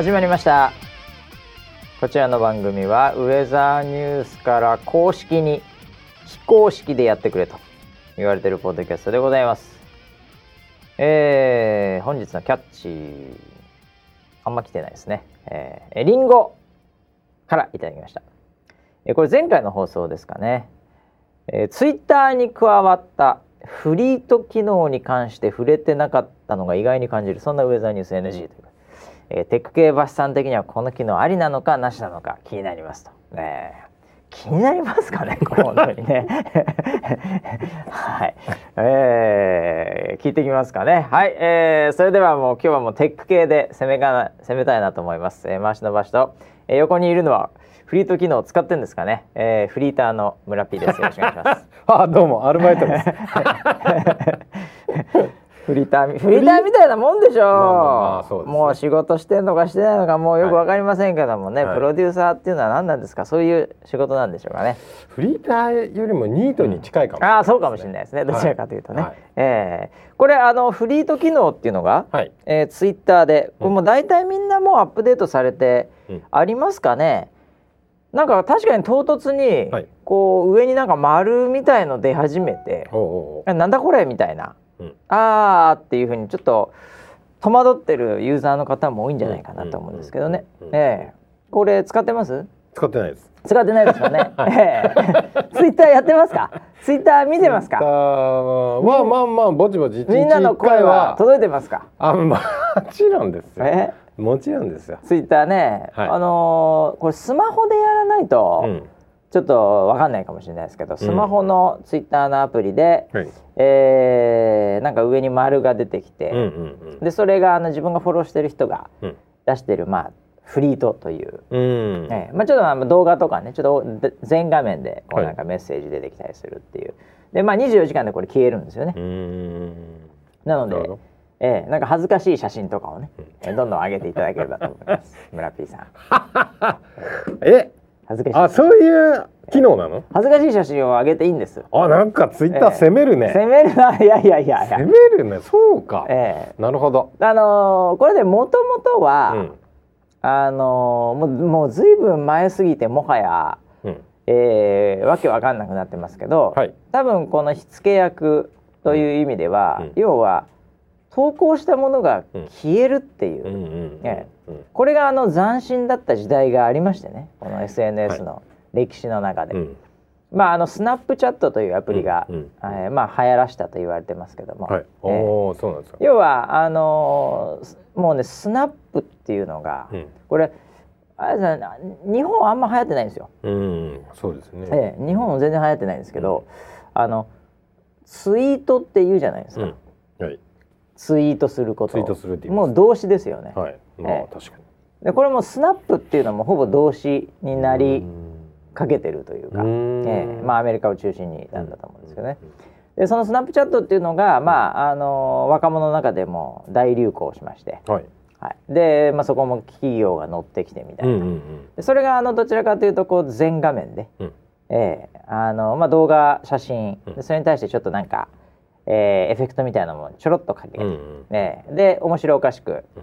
始まりました。こちらの番組はウェザーニュースから公式に非公式でやってくれと言われているポッドキャストでございます。えー、本日のキャッチあんま来てないですね。えー、リンゴからいただきました。えこれ前回の放送ですかね、えー、ツイッターに加わったフリート機能に関して触れてなかったのが意外に感じるそんなウェザーニュース NG というか。えー、テック系バスさん的にはこの機能ありなのかなしなのか気になりますと。えー気になりますかね、これ本当にね。はい、えー、聞いてきますかね。はい、えー、それではもう今日はもうテック系で攻めが攻めたいなと思います。えー、回し伸ばしと、えー、横にいるのはフリート機能を使ってんですかね。えー、フリーターの村 P です。よろしくお願いします。あ、どうもアルバイトです。フリーターフリーターみたいなもんでしょ。う、まあまあまあうね、もう仕事してんのかしてないのかもうよくわかりませんけどもね、はい、プロデューサーっていうのは何なんですか？そういう仕事なんでしょうかね。フリーターよりもニートに近いかもしれない、ね。うん、ああそうかもしれないですね。どちらかというとね、はい、えー、これあのフリート機能っていうのが、はい。えー、ツイッターでこれも大体みんなもうアップデートされてありますかね、うん、なんか確かに唐突に、はい、こう上になんか丸みたいの出始めて、おうおう。なんだこれ？みたいなうん、あーっていうふうにちょっと戸惑ってるユーザーの方も多いんじゃないかなと思うんですけどね。ええこれ使ってます？使ってないです。使ってないですよね。ええツイッターやってますか？ツイッター見てますか？まあまあまあぼちぼちみんなの声は届いてますか？あもちろんですよ。えもちろんですよ。ツイッターね、はい、あのー、これスマホでやらないと。うんちょっとわかんないかもしれないですけど、スマホのツイッターのアプリで、うん、えー、なんか上に丸が出てきて、うんうんうん、でそれがあの自分がフォローしてる人が出してる、まあフリートという、うん、えー、まあ、ちょっとまあ動画とかねちょっと全画面でこうなんかメッセージ出てきたりするっていう、はい、でまあ24時間でこれ消えるんですよね。なのでえー、なんか恥ずかしい写真とかをね、えー、どんどん上げていただければと思います。村 P さん。え？恥ずかしい。あそういう機能なの？恥ずかしい写真を上げていいんです。あなんかツイッター攻めるね、えー、攻めるな。いやいやいや攻めるね。そうか、えー、なるほど。あのー、これでもともとは、うん、あのー、もうもうずいぶん前すぎてもはや、うん、えー、わけわかんなくなってますけど、はい、多分この火付け役という意味では、うん、要は投稿したものが消えるっていう、これがあの斬新だった時代がありましてね。この SNS の歴史の中で。はい、まあ、あのスナップチャットというアプリが、うんうん、えー、まあ、流行らしたと言われてますけども、はい。えー、そうなんですか。要はあのー、もうねスナップっていうのが、うん、これあれ日本あんま流行ってないんですよ。うん、そうですね、えー、日本も全然流行ってないんですけど、あのツイートって言うじゃないですか。はいツイートすること。ツイートするってもう動詞ですよね。はい。まあ、えー、確かに。でこれもスナップっていうのもほぼ動詞になりかけてるというか、えー、まあアメリカを中心になんだと思うんですけどね。でそのスナップチャットっていうのが、まああの若者の中でも大流行しまして、はい。はい、で、まあ、そこも企業が乗ってきてみたいな、うんうんうん、でそれがあのどちらかというとこう全画面で、うん、えー、あのまあ、動画写真。でそれに対してちょっとなんかえー、エフェクトみたいなのもちょろっとかけて、うんうん、ね、で面白おかしく、うん、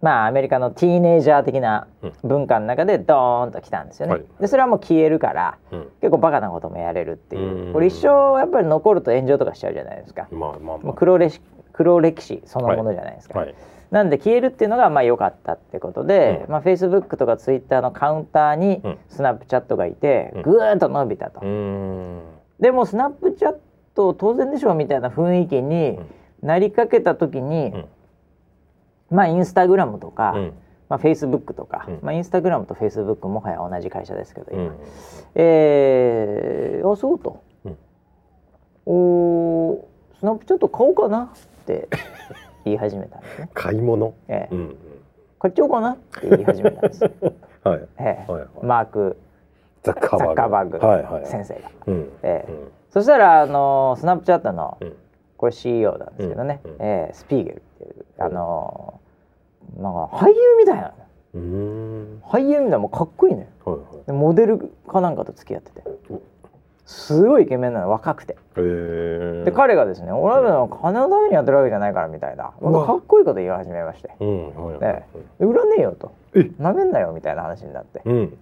まあアメリカのティーネイジャー的な文化の中でドーンと来たんですよね。はい、でそれはもう消えるから、うん、結構バカなこともやれるっていう、これ一生やっぱり残ると炎上とかしちゃうじゃないですか。まあまあまあ、黒歴黒歴史そのものじゃないですか。はい。はい、なんで消えるっていうのがまあ良かったってことで、うん、まあ、フェイスブックとかツイッターのカウンターにスナップチャットがいて、ぐーっと伸びたと。でもスナップチャッと当然でしょうみたいな雰囲気になりかけた時に、うん、まあインスタグラムとか、うん、まあ、フェイスブックとか、うん、まあ、インスタグラムとフェイスブックもはや同じ会社ですけど今、うん、えー、あそうと、うん、おスナップちょっと買おうかなって 言い始めたんですね。買い物、えー、うん、買っちゃおうかなって言い始めたんです。はい、えー、はいはい、マーク。ザッカーバーグ。先生が、はいはい、えーそしたらあのスナップチャットの、これ CEO なんですけどね、うん、えー、スピーゲルっていうあのー、なんか俳優みたいな。俳優みたいなもうかっこいいね、はいはい、モデルかなんかと付き合ってて。すごいイケメンなの若くて、で彼がですね俺は金のためにやってるわけじゃないからみたいな。もっとかっこいいこと言い始めまして、ね、売らねえよと。なめんなよみたいな話になって、うん、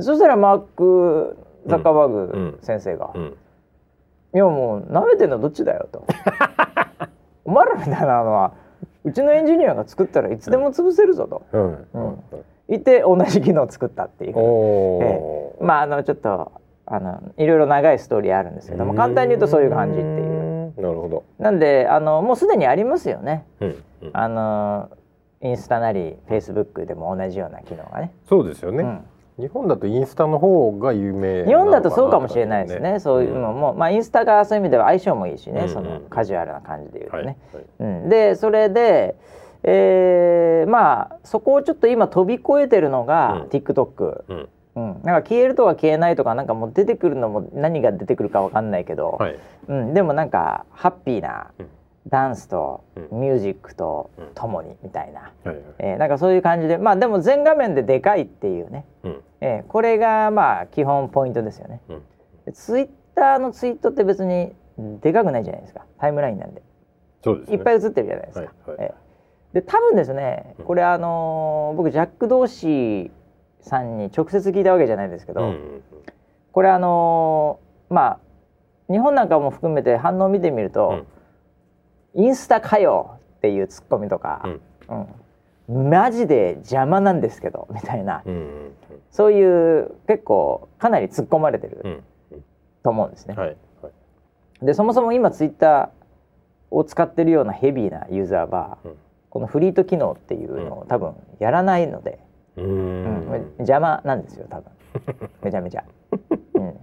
そしたらマーク・ザッカーバーグ先生が「いやもうなめてんのどっちだよ」と「お前らみたいなのはうちのエンジニアが作ったらいつでも潰せるぞと」うん。言って同じ機能を作ったっていう、えー、まああのちょっとあのいろいろ長いストーリーあるんですけども簡単に言うとそういう感じっていう。なるほど。なんであのもうすでにありますよね。うん。うん、あのインスタなりフェイスブックでも同じような機能がね。そうですよね。うん日本だとインスタの方が有名日本だとそうかもしれないですね、そういうのも、うん、まあインスタがそういう意味では相性もいいしね、うん。うん、そのカジュアルな感じで言うとね、はいはい、うん、でそれで、えー、まあそこをちょっと今飛び越えてるのが、うん、TikTok、うん。うん、なんか消えるとか消えないとかなんかもう出てくるのも何が出てくるかわかんないけど、はい、うん、でもなんかハッピーなダンスとミュージックとともにみたいな、うん、えー、なんかそういう感じでまあでも全画面ででかいっていうね、うん、えー、これがまあ基本ポイントですよね。うん、ツイッターのツイートって別にでかくないじゃないですか。タイムラインなんで。いっぱい映ってるじゃないですか。えー、で多分ですねこれあのー、僕ジャック・ドーシーさんに直接聞いたわけじゃないですけど、うん、これあのー、まあ日本なんかも含めて反応を見てみると、うん、インスタかよっていうツッコミとか、うん、マジで邪魔なんですけどみたいな、そういう結構かなり突っ込まれてると思うんですね。はいはい、でそもそも今ツイッターを使ってるようなヘビーなユーザーは、このフリート機能っていうのを多分やらないので。うん、邪魔なんですよ多分。めちゃめちゃ、うん、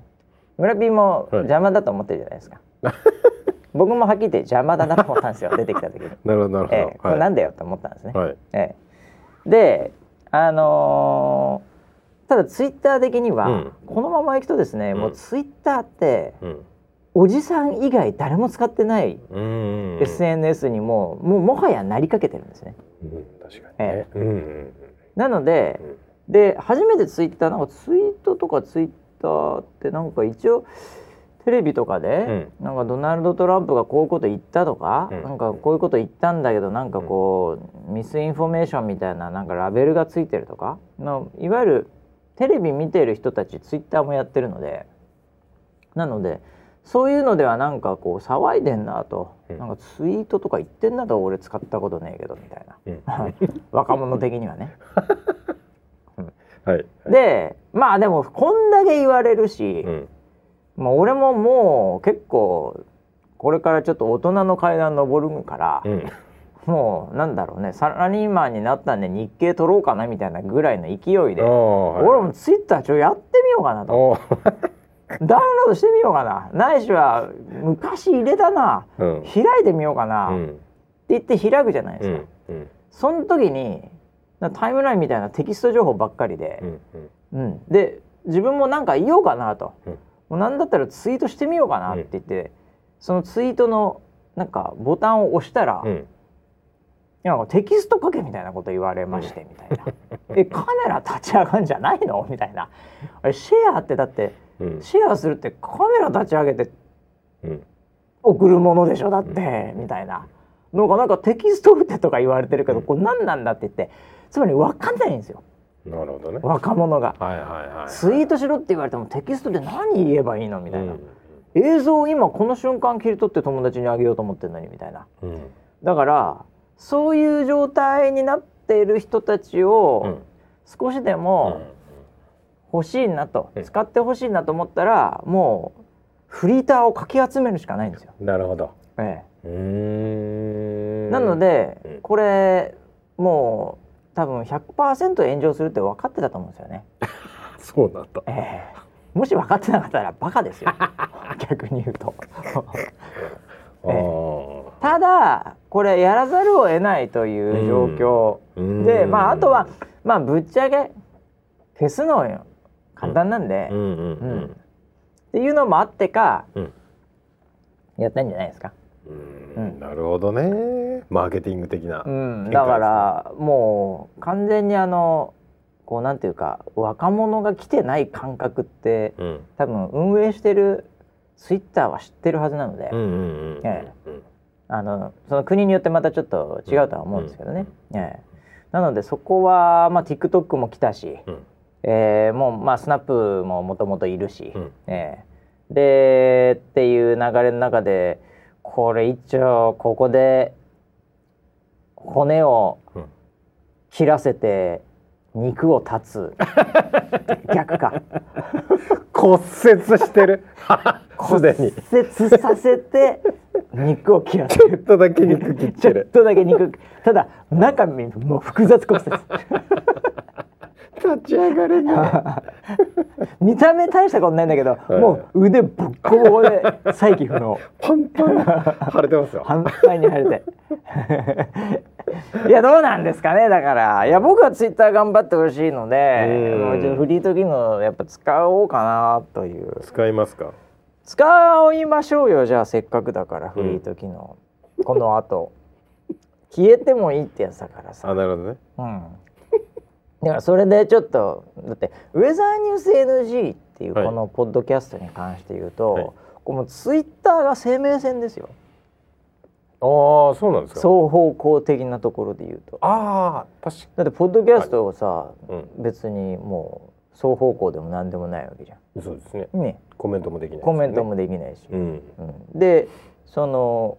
村ピーも邪魔だと思ってるじゃないですか、はい、僕もはっきり言って邪魔だなと思ったんですよ。出てきた時に。なるほどなるほど、えー、これなんだよと思ったんですね、はい、えー、であのー、ただツイッター的には、うん、このままいくとですね、うん、もうツイッターって、うん、おじさん以外誰も使ってない SNS にももうもはやなりかけてるんですね。うん、確かに、ね、えー、うん。なので、うん、で初めてツイッターなんかツイートとかツイッターってなんか一応テレビとかで、うん、なんかドナルド・トランプがこういうこと言ったとか、うん、なんかこういうこと言ったんだけどなんかこう、 misinformation みたいななんかラベルがついてるとかのいわゆるテレビ見てる人たちツイッターもやってるのでなのでそういうのではなんかこう騒いでんなと、うん、なんかツイートとか言ってんなと俺使ったことねえけどみたいな、うん、若者的にはね。はい、でまあでもこんだけ言われるし、うん、まあ俺ももう結構これからちょっと大人の階段登るから、うん、もうなんだろうねサラリーマンになったんで日経取ろうかなみたいなぐらいの勢いで、はい、俺もツイッターちょやってみようかなと。ダウンロードしてみようかな。ないしは昔入れたな、うん、開いてみようかな、うん、って言って開くじゃないですか、うん、その時にタイムラインみたいなテキスト情報ばっかりで、うん。で自分もなんか言おうかなと、もうなんだったらツイートしてみようかなって言って、そのツイートのなんかボタンを押したら、いやテキスト書けみたいなこと言われまして、みたいな「えカメラ立ち上がるんじゃないの?」みたいな「シェアってだってシェアするってカメラ立ち上げて送るものでしょ？だって、みたいな。のがなんかテキスト打てとか言われてるけど、これ何なんだって言ってつまり分かんないんですよ。なるほどね。若者が、はいはいはい、ツイートしろって言われてもテキストで何言えばいいのみたいな、うん、映像を今この瞬間切り取って友達にあげようと思ってるのにみたいな、うん、だからそういう状態になっている人たちを少しでも、欲しいなと、使ってほしいなと思ったらもうフリーターをかき集めるしかないんですよ。なるほど。ええ。なのでこれもう多分100%炎上するって分かってたと思うんですよね。そうなんだ。ええ。もし分かってなかったらバカですよ。逆に言うと。ええ、ただこれやらざるを得ないという状況でまああとはまあぶっちゃけ消すのよ簡単なんで、うんっていうのもあってか、やったんじゃないですか。うん。なるほどね。マーケティング的な、うん、だからもう完全にあのこうなんていうか若者が来てない感覚って、うん、多分運営してるツイッターは知ってるはずなので、ええ、あのその国によってまたちょっと違うとは思うんですけどね。ええ、なのでそこは、まあ、TikTok も来たし、うん、えー、もう、まあ、スナップももともといるし、うん、えー、でっていう流れの中でこれ一応ここで骨を切らせて肉を断つ。逆か。骨折してる。骨折させて肉を切らせる。ちょっとだけ肉切ってる。ちょっとだけ肉。ただ中身も複雑骨折立ち上がれない。見た目大したことないんだけど、はい、もう腕ボッコボコで再起不能。パンパン。腫れてますよ。反対に腫れて。いやどうなんですかねだから。いや僕はツイッター頑張ってほしいのでもうフリート機能やっぱ使おうかなという。使いますか？使いましょうよじゃあせっかくだからフリート機能、うん、この後。消えてもいいってやつだからさ。あなるほどね。うんだからそれでちょっとだってウェザーニュース NG っていうこのポッドキャストに関して言うと、はい、このツイッターが生命線ですよ。ああそうなんですか。双方向的なところで言うと。ああ確かだってポッドキャストをさ、はい。うん、別にもう双方向でも何でもないわけじゃん。そうですね。ね。コメントもできない、ね、コメントもできないし、うん、うん、でその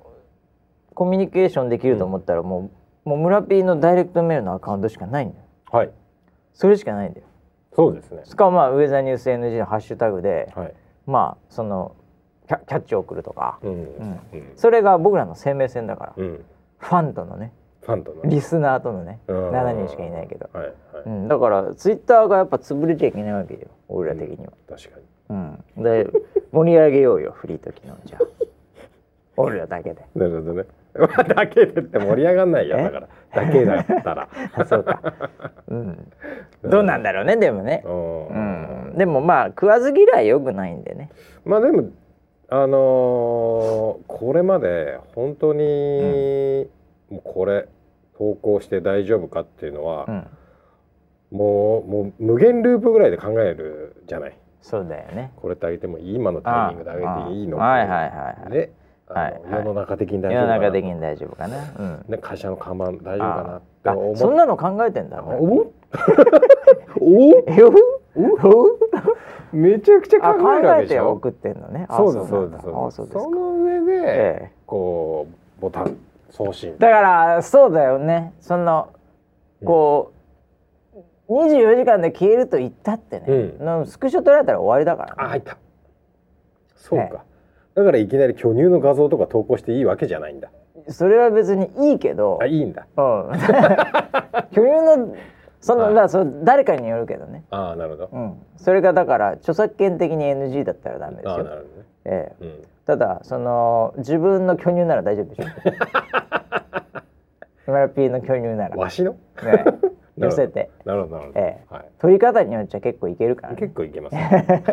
コミュニケーションできると思ったらもう、うん、もう村 P のダイレクトメールのアカウントしかないんだよ。はいそれしかないんだよ。そうですね。しかもまあウェザーニュース NG のハッシュタグで、はい、まあそのキャキャッチを送るとか、うん。うん、それが僕らの生命線だから、うん、ファンとのね。ファンとのリスナーとのね。7人しかいないけど、はいはい。うん、だからツイッターがやっぱ潰れちゃいけないわけよ。俺ら的には、確かに、うん、で盛り上げようよ。フリート機能じゃ 俺らだけで。なるほどね だけでって盛り上がんないよ。だから。だけだったら。そうか、うん、どうなんだろうねでもね、うん、でもまあ食わず嫌いよくないんでね。まあでもあのー、これまで本当に、もうこれ投稿して大丈夫かっていうのは、うん、もうもう無限ループぐらいで考えるじゃない。そうだよね。これってあげてもいい？今のタイミングであげていいのはいはいはいはい、ねはい、世の中的に大丈夫世の中的に大丈夫かな、うん、ね、会社の看板大丈夫かなって思そんなの考えてんだ。おお めちゃくちゃ考えるわけでしょ送ってんのね。そうですそうですその上で、ええ、こうボタン送信。だからそうだよね。そのこう、うん、24時間で消えると言ったってね、うん、スクショ取られたら終わりだから、ね、あ入った。そうか、ねだからいきなり巨乳の画像とか投稿していいわけじゃないんだ。それは別にいいけど。あいいんだ、うん、巨乳のその、まあ、その誰かによるけどね。ああなるほど、うん、それがだから著作権的に NG だったらダメですよ。あなるほどね、ええ、うん、ただその自分の巨乳なら大丈夫でしょ。村 P の巨乳なら。わしの、ね、寄せて。なるほどなるほど、ええ。はい、取り方によっちゃ結構いけるから、ね、結構いけます、ね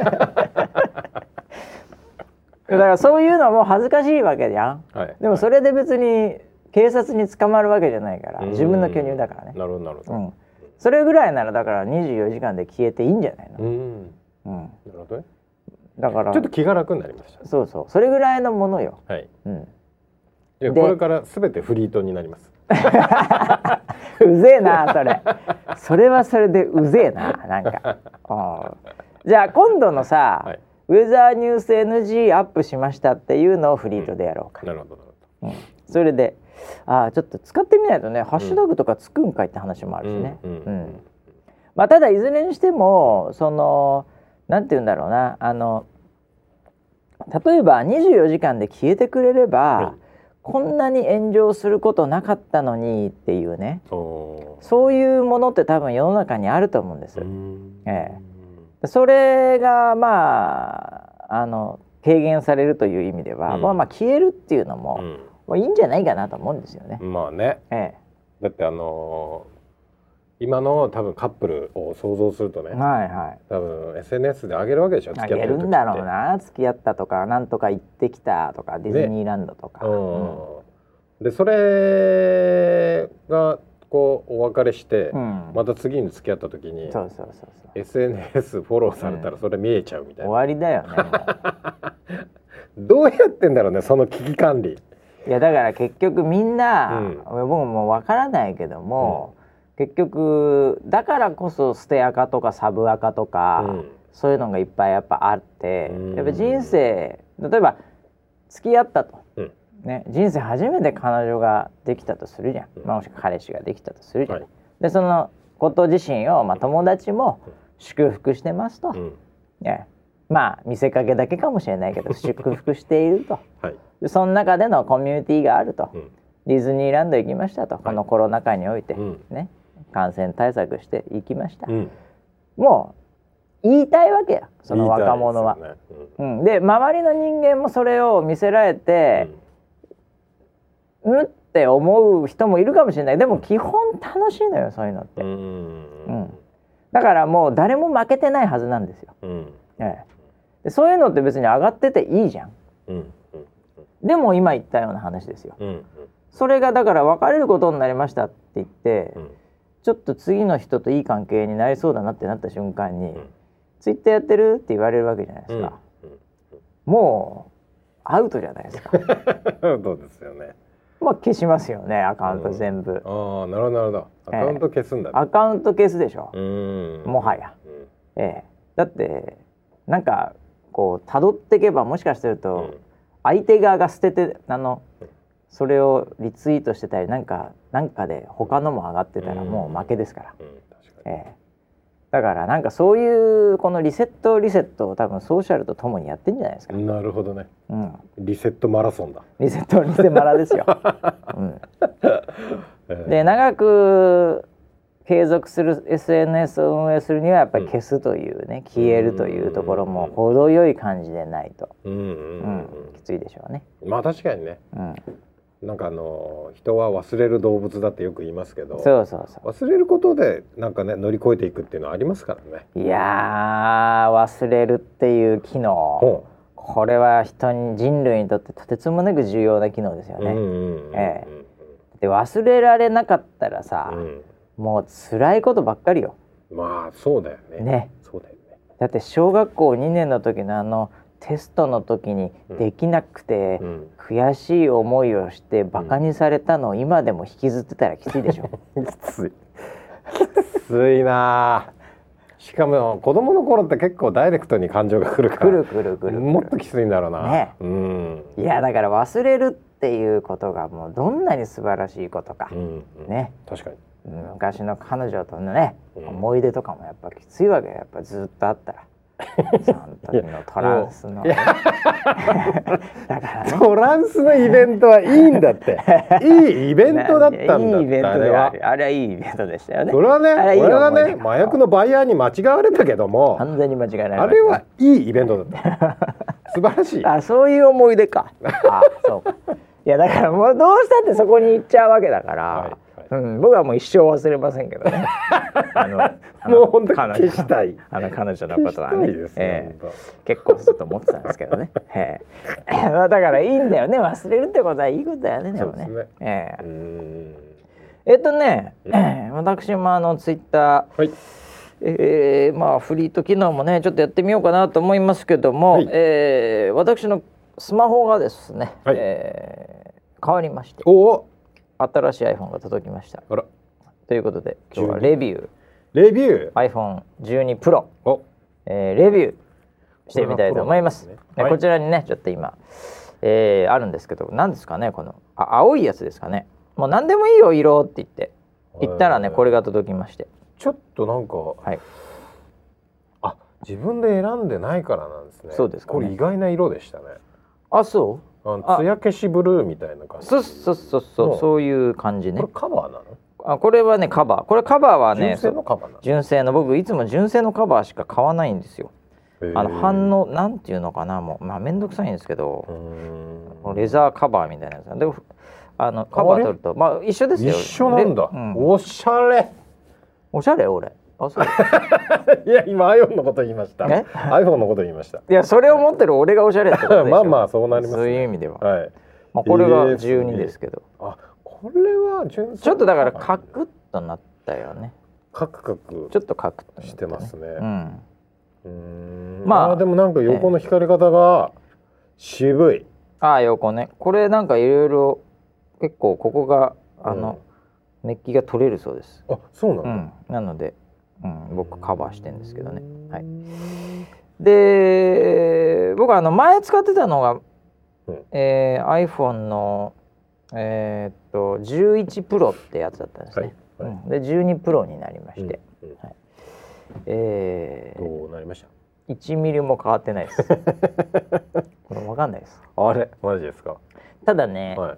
だからそういうのも恥ずかしいわけじゃん、はい、でもそれで別に警察に捕まるわけじゃないから自分の巨乳だからね。なるほどなるほど、うん、それぐらいならだから24時間で消えていいんじゃないの？うん、うん、なるほどね。だからちょっと気が楽になりました、ね、そうそう。それぐらいのものよ。はい、うん、じゃこれからすべてフリートになります。うぜえなそれ。それはそれでうぜえななんか。じゃあ今度のさ、はいウェザーニュース NG アップしましたっていうのをフリートでやろうか、なるほどなるほど、うん、それであちょっと使ってみないとねハッシュタグとかつくんかいって話もあるしね、うんまあ、ただいずれにしてもそのなんて言うんだろうなあの例えば24時間で消えてくれれば、こんなに炎上することなかったのにっていうね。そういうものって多分世の中にあると思うんです。ええそれがまああの軽減されるという意味では、うん、まあまあ消えるっていうのも、うん、いいんじゃないかなと思うんですよね。まあね、ええ、だってあのー、今の多分カップルを想像するとね、はいはい、多分 SNS で上げるわけでしょ付き合ってるんだろうな付き合ったとかなんとか行ってきたとかディズニーランドとか。ね、うん、でそれがこうお別れして、うん、また次に付き合った時にそうそうそうそう。SNS フォローされたらそれ見えちゃうみたいな、終わりだよね。どうやってんだろうねその危機管理。いやだから結局みんな、うん、僕もわからないけども、うん、結局だからこそ捨て垢とかサブ垢とか、うん、そういうのがいっぱいやっぱあって、やっぱ人生例えば付き合ったと、ね、人生初めて彼女ができたとするじゃん、まあ、もしくは彼氏ができたとするじゃん。はい、でそのこと自身を、まあ、友達も祝福してますと、ね、まあ見せかけだけかもしれないけど 祝福していると、はい、でその中でのコミュニティがあると、うん、ディズニーランド行きましたと、はい、このコロナ禍において、うん、ね。感染対策して行きました、うん、もう言いたいわけよその若者は。で、ねうん、で周りの人間もそれを見せられて、うんって思う人もいるかもしれないでも基本楽しいのよそういうのって。うんだからもう誰も負けてないはずなんですよ。ええ、でそういうのって別に上がってていいじゃん。うんでも今言ったような話ですよ。うんうん、それがだから別れることになりましたって言って、うん、ちょっと次の人といい関係になりそうだなってなった瞬間に、うん、ツイッターやってるって言われるわけじゃないですか。うんうん、もうアウトじゃないですか。アウトですよね。まあ消しますよねアカウント全部。ああなるほどなるほど。アカウント消すんだ、ね。えー、アカウント消すでしょ。もはや。ええ。ー、だってなんかこう辿っていけばもしかすると、相手側が捨ててあのそれをリツイートしてたりなんかなんかで他のも上がってたらもう負けですから。ええだからなんかそういうこのリセットリセットを多分ソーシャルとともにやってんじゃないですか。なるほどね。うん。リセットマラソンだ。リセットリセマラですよ。うん。で長く継続する SNS を運営するにはやっぱり消すというね、消えるというところも程よい感じでないと、うんきついでしょうね。まあ確かにね、うん、なんかあの人は忘れる動物だってよく言いますけどそうそうそう忘れることでなんかね乗り越えていくっていうのはありますからね。いや忘れるっていう機能、これは人に人類にとってとてつもなく重要な機能ですよね。ええ、で忘れられなかったらさ、うんもう辛いことばっかりよ。まあそうだよね。ね。そうだよね。だって小学校2年の時のあのテストの時にできなくて、うん、悔しい思いをしてバカにされたのを今でも引きずってたらきついでしょ。きつい。きついな。しかも子供の頃って結構ダイレクトに感情が来るから。くるくるくるもっときついんだろうな。ね。うん。いやだから忘れるっていうことがもうどんなに素晴らしいことか。うん、ね。確かに。昔の彼女とのね、うん、思い出とかもやっぱきついわけやっぱずっとあったら。トランスの、ね、だから、ね、トランスのイベントはいいんだって。いいイベントだったんだいいイベントであれあれはいいイベントでしたよね。それはね俺がね麻薬のバイヤーに間違われたけども完全に間違いないあれはいいイベントだった。素晴らしい。あそういう思い出か。あそういやだからもうどうしたってそこに行っちゃうわけだから、はいうん、僕はもう一生忘れませんけどね。あのもう本当に消したい。あの彼女のことはね、えー、結構ずっと思ってたんですけどね。えー、だからいいんだよね。忘れるってことはいいことだよねでもね。ね。えー、えっとね、私もあのツイッター、はい。えー、まあフリート機能もねちょっとやってみようかなと思いますけども、はい、えー、私のスマホがですね、はい、えー、変わりまして。おお新しい iPhone が届きました。ということで今日はレビュー。レビュー？iPhone12 Pro お、えー、レビューしてみたいと思います、ねはい、こちらにねちょっと今、えー、あるんですけど何ですかねこのあ青いやつですかね。もう何でもいいよ色って言って。言ったらねこれが届きまして。ちょっとなんか、はい、あ自分で選んでないからなんですね。そうですか、ね、これ意外な色でしたね。あそう？あ艶消しブルーみたいな感じ。そうそうそうそうそういう感じね。これカバーなの？あこれはねカバー。これカバーはね純正のカバーな純正の僕いつも純正のカバーしか買わないんですよ。あの反応なんていうのかな？もうまあ面倒くさいんですけどレザーカバーみたいなやつ。であのカバー取るとまあ一緒ですよ。一緒なんだ、うん、おしゃれ。おしゃれ俺あそう。いや今 iPhone のこと言いました。iPhone のこと言いました。いやそれを持ってる俺がおしゃれってこと まあまあそうなります、ね、そういう意味では、はい、まあ、これが12ですけど、あこれは純ちょっとだからカクッとなったよね。カクカクちょっとカクッと、ね、してますね。うん。まあでもなんか横の光り方が渋い。ああ横ね。これなんかいろいろ結構ここがあの、うん、メッキが取れるそうです。あそうなの、うん、なので、うん、僕カバーしてんですけどね。はい。で僕あの前使ってたのが、うん、えー、iPhone のえー、っと11プロってやつだったんですね、はい。はい、うん、で12プロになりまして、うん。うん、はい、えー、どうなりました？1ミリも変わってないです。これ分かんないです。あれ？マジですか？ただね、はい、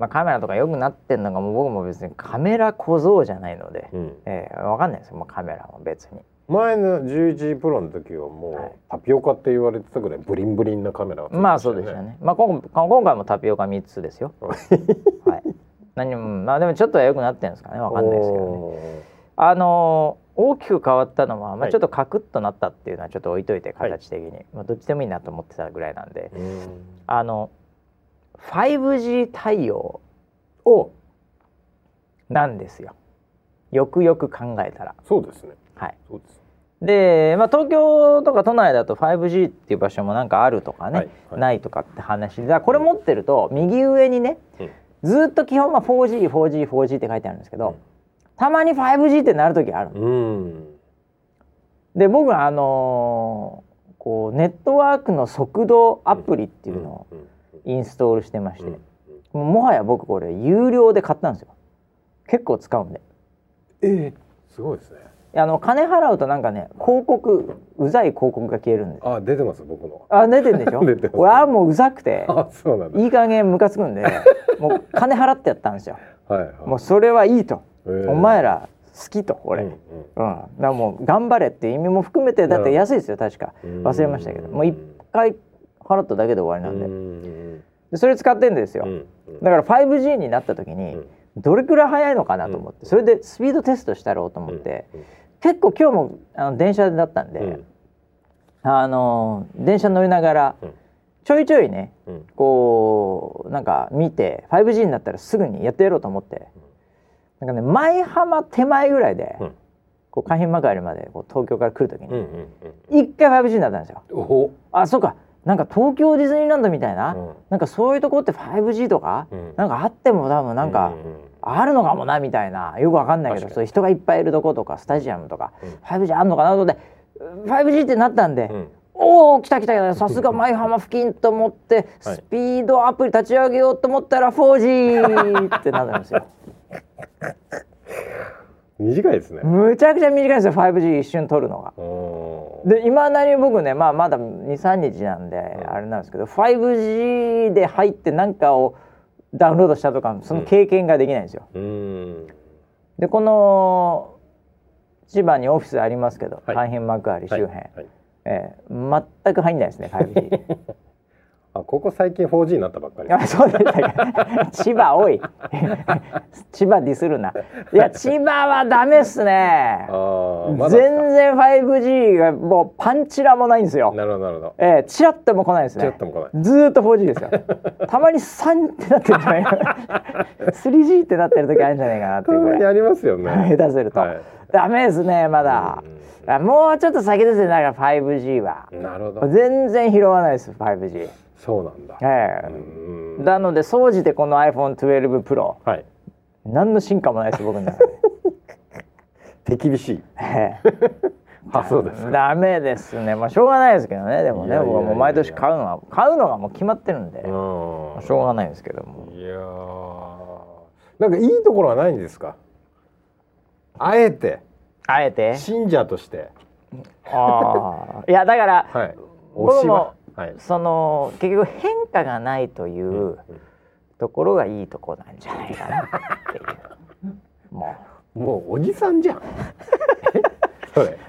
まあ、カメラとか良くなってんのがもう僕も別にカメラ小僧じゃないので、うん、えー、分かんないですよ。もうカメラも別に。前の11プロの時はもう、はい、タピオカって言われてたぐらいブリンブリンなカメラ、ね、まあそうでしたね。まあ今今回もタピオカ3つですよ。はい。何もまあでもちょっとは良くなってるんですかね。分かんないですけどね。あのー大きく変わったのは、まあ、ちょっとカクッとなったっていうのはちょっと置いといて形的に、はい、まあ、どっちでもいいなと思ってたぐらいなんで。あの 5G 対応をなんですよ。よくよく考えたら。そうですね。はい。そうです。で、まあ、東京とか都内だと 5G っていう場所もなんかあるとかね、はいはい、ないとかって話で。これ持ってると右上にね、うん、ずっと基本は 4G4G4G 4G, 4G って書いてあるんですけど、うん。たまに 5G ってなる時ある、うん、で僕あのー、こうネットワークの速度アプリっていうのをインストールしてまして、ももはや僕これ有料で買ったんですよ。結構使うんで。えー、すごいですね。あの金払うとなんかね広告うざい広告が消えるんであ出てます僕の。あ出てんでしょ？俺はもううざくて。あそうなんいい加減ムカつくんで もう金払ってやったんですよ。はい、はい、もうそれはいいと。お前ら好きと俺、うん、うん、だからもう頑張れって意味も含めてだって安いですよ確か。忘れましたけど。もう一回払っただけで終わりなんで。でそれ使ってんですよ。だから 5G になった時にどれくらい速いのかなと思ってそれでスピードテストしたろうと思って結構今日もあの電車だったんであの電車乗りながらちょいちょいねこうなんか見て 5G になったらすぐにやってやろうと思って。なんかね舞浜手前ぐらいで、うん、こう海浜幕張までこう東京から来る時に一、回 5G になったんですよ。あそうかなんか東京ディズニーランドみたいな、うん、なんかそういうとこって 5G とか、うん、なんかあっても多分なんか、あるのかもなみたいなよくわかんないけどそういう人がいっぱいいるとことかスタジアムとか、うん、5G あんのかなと思って 5G ってなったんで、うん、おお来た来たさすが 舞浜付近と思ってスピードアプリ立ち上げようと思ったら 4G ってなったんですよ。短いですね。むちゃくちゃ短いですよ 5G 一瞬取るのがでいまだに僕ねまあまだ23日なんであれなんですけど 5G で入って何かをダウンロードしたとかその経験ができないんですよ、うん、でこの千葉にオフィスありますけど、はい、幕張周辺、はい。はい、えー、全く入んないですね 5G あここ最近 4G になったばっかり。あそうでした千葉多い。千葉ディスるな。いや千葉はダメっすね。全然 5G がもうパンチラもないんですよ。なるほどなるほど。えー、チラッとも来ないですね。チラッとも来ない。ずっと 4G ですよ。たまに3ってなってるんじゃない。かな 3G ってなってる時あるんじゃないかなっていうぐらい。ありますよね。下手すると、はい、ダメですねまだ、もうちょっと先ですね。だから 5G は。なるほど。全然拾わないです 5G そうなんだ。ええ。ー、なので総じてこの iPhone12 Pro、はい、何の進化もないです僕の中で。手厳しい。ええ。ー あそうですダメですね。まあしょうがないですけどね。でもね僕はもう毎年買うのは買うのがもう決まってるんで、まあ、しょうがないですけども。いやなんかいいところはないんですか？あえて。あえて？信者として。ああいやだから、はい、僕もはい、その結局変化がないというところがいいとこなんじゃないかなっていう。もうもうおじさんじゃん。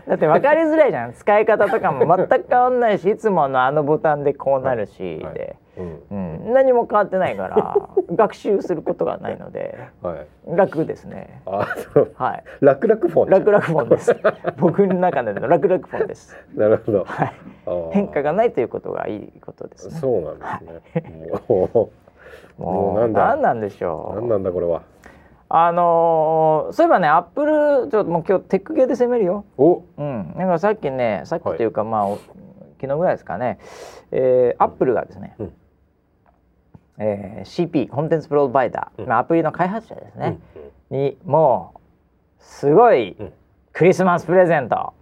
だって分かりづらいじゃん。使い方とかも全く変わんないしいつものあのボタンでこうなるし、で、うん、うん、何も変わってないから 学習することがないので、はい、楽ですね。あそう。はい。楽々フォン楽々フォンです。僕の中での楽々フォンです。なるほど、はい、変化がないということがいいことですね。そうなんですね、もう。もうなんだ。何なんでしょう。何なんだこれは。あのー、そういえばねアップルちょっともう今日テック系で攻めるよ。お。うん。なんかさっきねさっきというか、はい、まあ昨日ぐらいですかね、えー、アップルがですね、うん、えー、CP コンテンツプロバイダー、うん、アプリの開発者ですね、うん、にもうすごいクリスマスプレゼント。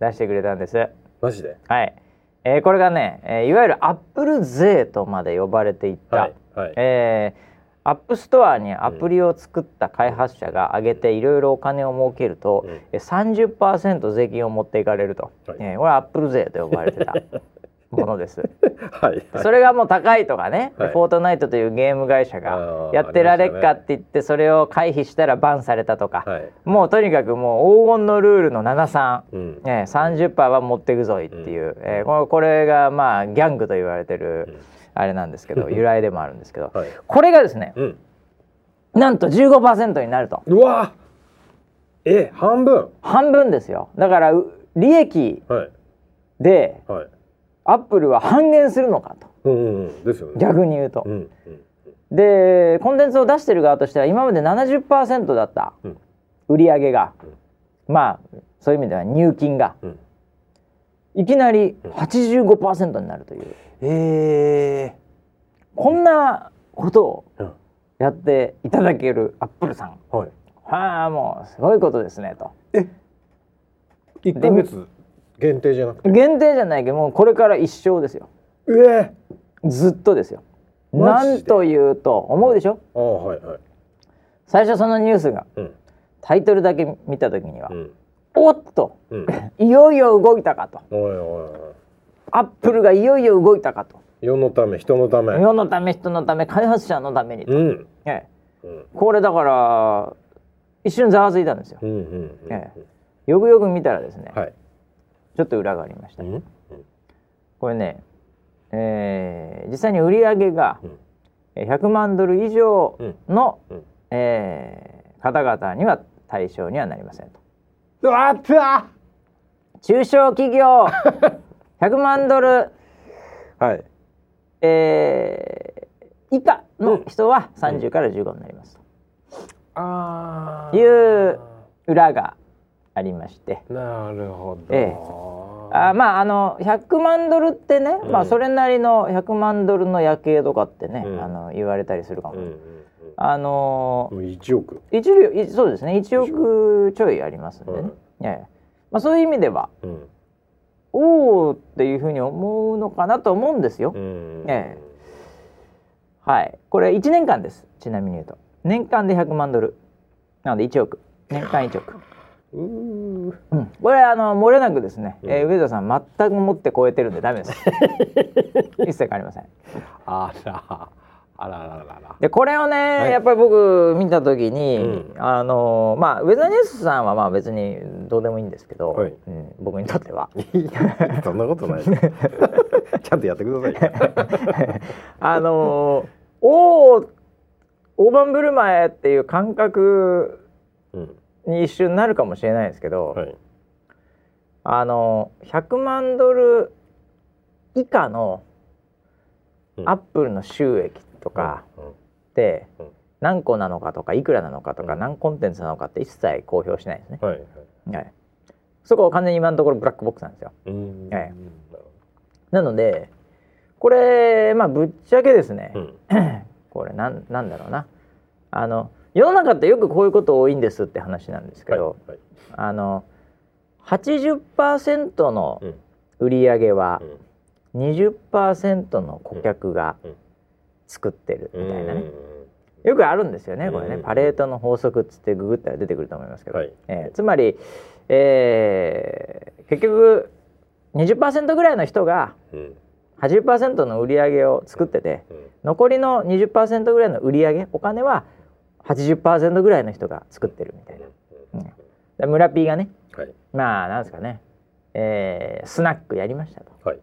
出してくれたんです。マジで？はい、えー、これがね、えー、いわゆるアップル税とまで呼ばれていた、はいはい、えーアップストアにアプリを作った開発者が上げていろいろお金を儲けると、うん、30%税金を持っていかれると、はい、えー、これはアップル税と呼ばれてた ものです。はい、それがもう高いとかね、はい、フォートナイトというゲーム会社がやってられっかって言ってそれを回避したらバンされたとか、はい、もうとにかくもう黄金のルールの73、うん。えー、30%は持っていくぞいっていう、うん、えー、これがまあギャングと言われてる、うん。あれなんですけど 由来でもあるんですけど、はい、これがですね、うん、なんと15%になると。うわ。え半分。半分ですよ。だから利益で、はい、アップルは半減するのかと、うんうんですよね、逆に言うと、うんうん、でコンテンツを出してる側としては今まで70%だった売り上げが、うん、まあそういう意味では入金が、うん、いきなり85%になるという。えー、こんなことをやっていただけるアップルさん、はい、はあもうすごいことですねと。え？1ヶ月？限定じゃなくて？限定じゃないけどもうこれから一生ですよ。えー、ずっとですよ。なんというと思うでしょ、あはいはい、最初そのニュースが、うん、タイトルだけ見た時には、うん、おっと、うん、いよいよ動いたかと。おいおいおい。アップルがいよいよ動いたかと。世のため人のため。世のため人のため開発者のためにと、うん。えこれだから一瞬ざわついたんですよ、うんうんうん。ええ、よくよく見たらですね、はい、ちょっと裏がありました、うん、これね、えー、実際に売り上げが100万ドル以上の、うん、えー、方々には対象にはなりませんと。うわっ中小企業 100万ドル、はい、えー、以下の人は30から15になります、うん、あいう裏がありまして。なるほど、えあまああの100万ドルってね、うん、まあそれなりの100万ドルの夜景とかってね、うん、あの言われたりするかも、うんうんうん、あのー、1億？1そうですね。1億ちょいありますんでね、うん、ええ。まあ、そういう意味では、うん。おおっていうふうに思うのかなと思うんですよ。ええ、はい。これ1年間です。ちなみに言うと。年間で100万ドル。なので1億。年間1億。ううん、これあの漏れなくですね、うん、えー、上田さん全く持って超えてるんでダメです。一切変わりません。あらあらららら。でこれをね、はい、やっぱり僕見た時に、うん、あのまあウェザーニュースさんはまあ別にどうでもいいんですけど、はい、うん、僕にとっては。そんなことない。ちゃんとやってください。あのおお大盤振る舞えっていう感覚に一瞬なるかもしれないですけど、はい、あの100万ドル以下のアップルの収益とかで何個なのかとかいくらなのかとか何コンテンツなのかって一切公表しないですね。はいはい、そこは完全に今のところブラックボックスなんですよ。はい、なのでこれまあぶっちゃけですね、うん、これなんなんだろうな。あの世の中ってよくこういうこと多いんですって話なんですけど、はいはい、あの80%の売り上げは20%の顧客が、うん。作ってるみたいなね。よくあるんですよねこれね。パレートの法則っつってググったら出てくると思いますけど、はい、えー、つまり、えー、結局20%ぐらいの人が80%の売り上げを作ってて、残りの20%ぐらいの売り上げお金は80%ぐらいの人が作ってるみたいな。うん、村 P がね、はい、まあなんですかね、えー、スナックやりましたと。はい。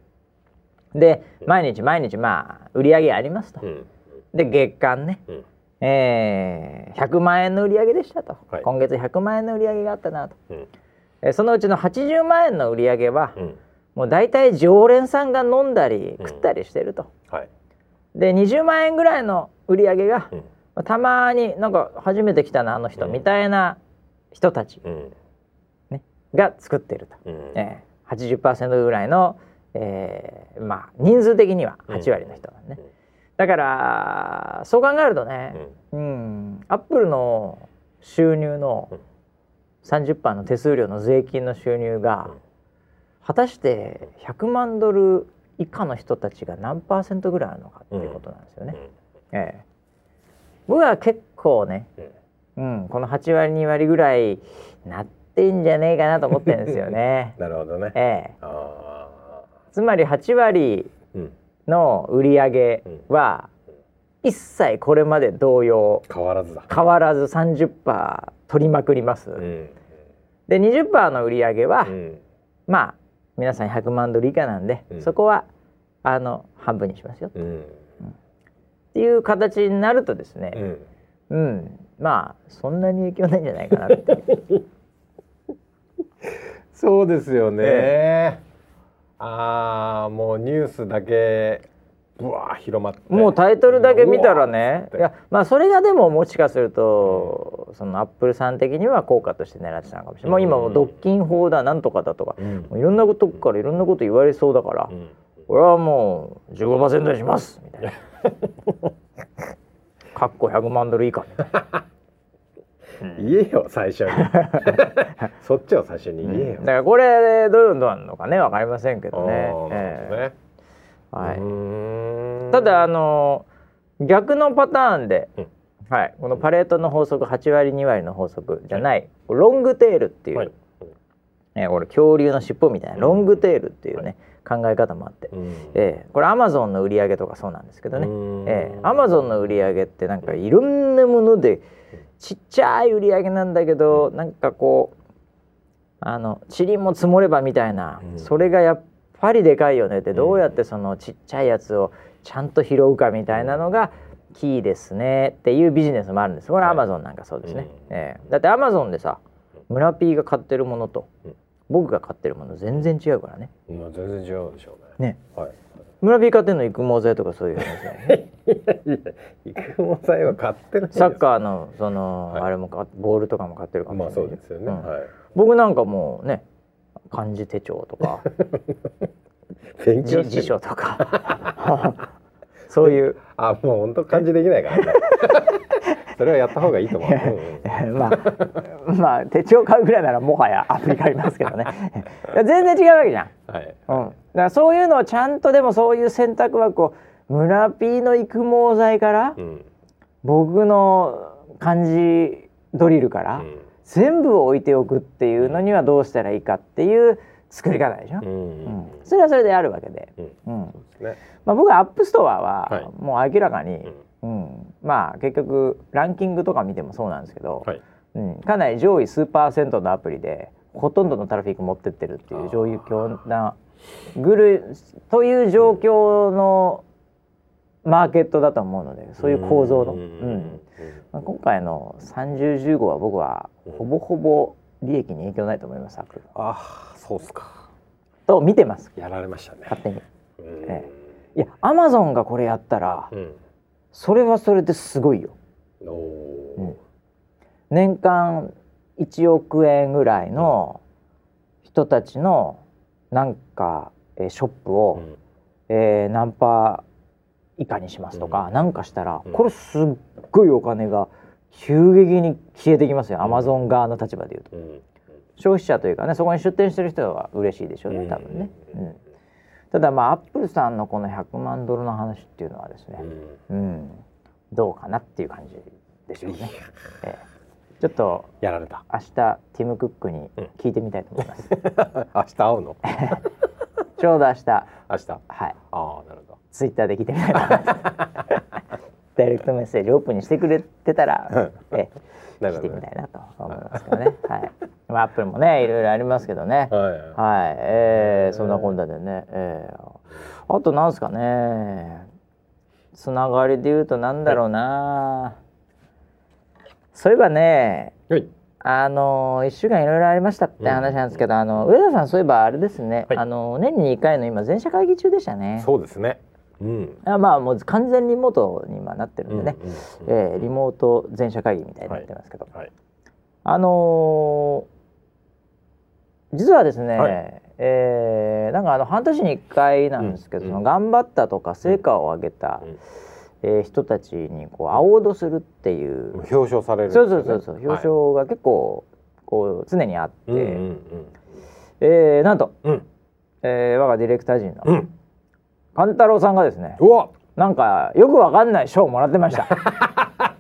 で毎日毎日まあ売り上げありますと、で月間ね、うん。えー、100万円の売り上げでしたと、はい、今月100万円の売り上げがあったなと、うん、えそのうちの80万円の売り上げは、うん、もう大体常連さんが飲んだり食ったりしてると、うんはい、で20万円ぐらいの売り上げが、うん、たまになんか初めて来たなあの人みたいな人たち、ね、が作ってると、えー、80%ぐらいの、えー、まあ人数的には8割の人なん。ね、だからそう考えるとね、うん、アップルの収入の30%の手数料の税金の収入が、果たして100万ドル以下の人たちが何パーセントぐらいあるのかっていうことなんですよね。ええ、僕は結構ね、うん、この8割2割ぐらいなってんじゃねえかなと思ってるんですよね。なるほどね。ええ、つまり8割の売り上げは、一切これまで同様変わらずだ。変わらず30%取りまくります。うん、で20%の売り上げは、うん、まあ皆さん100万ドル以下なんで、うん、そこはあの半分にしますよ、っていう形になるとですね、うん。まあそんなに影響ないんじゃないかなって そうですよね、えー、ああもうニュースだけぶわ広まって。もうタイトルだけ見たらねいやまあそれがでももしかすると、うん、そのアップルさん的には効果として狙ってたのかもしれない、うん、もう今も独禁法だなんとかだとか、うん、いろんなことからいろんなこと言われそうだから、うん、これはもう15%にしますみたいな。かっこ100万ドル以下。言えよ最初に。そっちを最初に言えよ、だからこれどういうのなのかねわかりませんけどね、えー、はい。ただあの逆のパターンで、うん、はい、このパレートの法則8割2割の法則じゃない、ロングテールっていう、はい、えー、これ恐竜の尻尾みたいなロングテールっていうね、考え方もあって、うん、えー、これアマゾンの売り上げとかそうなんですけどね、えー、アマゾンの売り上げってなんかいろんなものでちっちゃい売り上げなんだけど、うん、なんかこうあの塵も積もればみたいな、うん、それがやっぱりでかいよね。ってどうやってそのちっちゃいやつをちゃんと拾うかみたいなのがキーですねっていうビジネスもあるんです。これアマゾンなんかそうですね、はい、えー、だってアマゾンでさ村 P が買ってるものと、僕が買ってるもの全然違うからね。まあ全然違うでしょうね。ね。はい。村ビー買ってんの育毛剤とかそういう話ね。育毛剤は買ってないサッカーのその、はい、あれもボールとかも買ってるかもしれない。まあそうですよね。うん、はい。僕なんかもうね漢字手帳とか 辞書とか そういう。あもう本当漢字できないからね。それはやった方がいいと思う。うん、まあまあ手帳買うぐらいならもはやアプリ買いますけどね。全然違うわけじゃん。はい。うん。だからそういうのをちゃんとでもそういう選択枠を村 P の育毛剤から、うん、僕の漢字ドリルから、うん、全部置いておくっていうのにはどうしたらいいかっていう作り方でしょ。うん、うん、それはそれであるわけで。うん。ね、まあ僕はアップストアはもう明らかに、うん、まあ結局ランキングとか見てもそうなんですけど、はい、うん、かなり上位数パーセントのアプリでほとんどのトラフィック持ってってるっていう状況なぐるという状況のマーケットだと思うのでそういう構造の、うんまあ、今回の3015は僕はほぼほぼ利益に影響ないと思いますあそうっすか。と見てます。やられましたね。勝手に、ええ、いやアマゾンがこれやったら、うんそれはそれですごいよ。うん、年間1億円ぐらいの人たちのなんか、えー、ショップを、うん、えー、ナンパ以下にしますとか、うん、なんかしたら、これすっごいお金が急激に消えてきますよ、アマゾン側の立場でいうと、消費者というかねそこに出店してる人は嬉しいでしょうね多分ね。うんただまあアップルさんのこの100万ドルの話っていうのはですね、うん、うん、どうかなっていう感じでしょうね。えー、ちょっとやられた明日ティム・クックに聞いてみたいと思います。うん、明日会うの？ちょうど明日。明日。はい。ああ、なるほど。ツイッターで聞いてみたいと思います。ダイレクトメッセージオープンにしてくれてたら、えー、聞いてみたいなと思いますけどね。はい。まあ、アップルもねいろいろありますけどね。はい、はい、えー、そんなこんなでね、えー、あとなんですかね。つながりで言うとなんだろうな、そういえばね、はい、あの1週間いろいろありましたって話なんですけど、うん、あの上田さんそういえばあれですね、はい、あの年に2回の今全社会議中でしたね。そうですねうん、まあもう完全リモートに今なってるんでね、うえー、リモート全社会議みたいになってますけど、はい。はい、あのー、実はですね、はい、えー、なんかあの半年に1回なんですけど、うん、その頑張ったとか成果を上げた、うん、えー、人たちにこうアオードするっていう。表彰される、ね、そうそうそうそう。表彰が結構こう常にあって、うえー、なんと、うん、えー、我がディレクター陣の、うん、勘太郎さんがですねうわ。なんかよくわかんない賞をもらってました。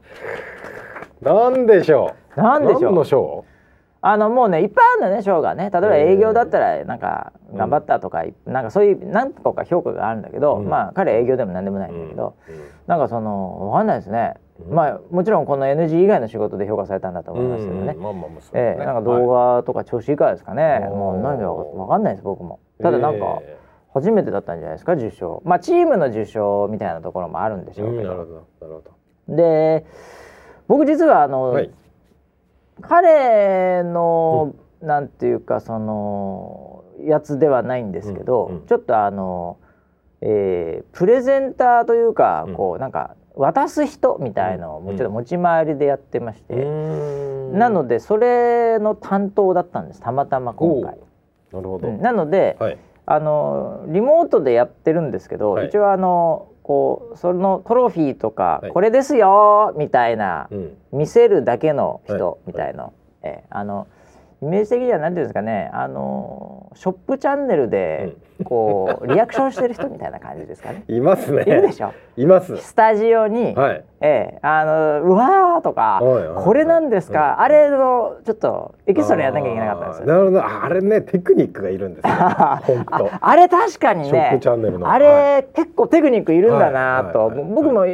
なんでしょう。なんでしょう？の賞？あのもうねいっぱいあるんだね賞がね例えば営業だったらなんか頑張ったとか、うん、なんかそういう何個か評価があるんだけど、うん、まあ彼営業でも何でもないんだけど、うん、なんかそのわかんないですね、まあもちろんこの NG 以外の仕事で評価されたんだと思いますけどね,、えなんか動画とか調子いいからですかね、はい、もう何かわかんないです僕も。ただなんか、初めてだったんじゃないですか受賞。まあチームの受賞みたいなところもあるんでしょうけど、なるほどなるほど。で僕実はあの、はい。彼の、うん、なんていうかそのやつではないんですけど、うんうん、ちょっとあの、えー、プレゼンターというか、うん、こうなんか渡す人みたいのをちょっと持ち回りでやってまして、うん、なのでそれの担当だったんですたまたま今回。なるほど、なので、はい、あのリモートでやってるんですけど、はい、一応あのこうそのトロフィーとか、はい、これですよみたいな、うん、見せるだけの人みたいの、はい、えあのイメージ的には何ていうんですかねあのショップチャンネルでこうリアクションしてる人みたいな感じですかね。いますね。いるでしょ。います。スタジオに、はい、えー、あのうわーとか、これなんですか、あれのちょっとエキストラやらなきゃいけなかったんですよ。なるほど、あれねテクニックがいるんですよ。本当。あれ確かにね。あれ、はい、結構テクニックいるんだなと、僕も。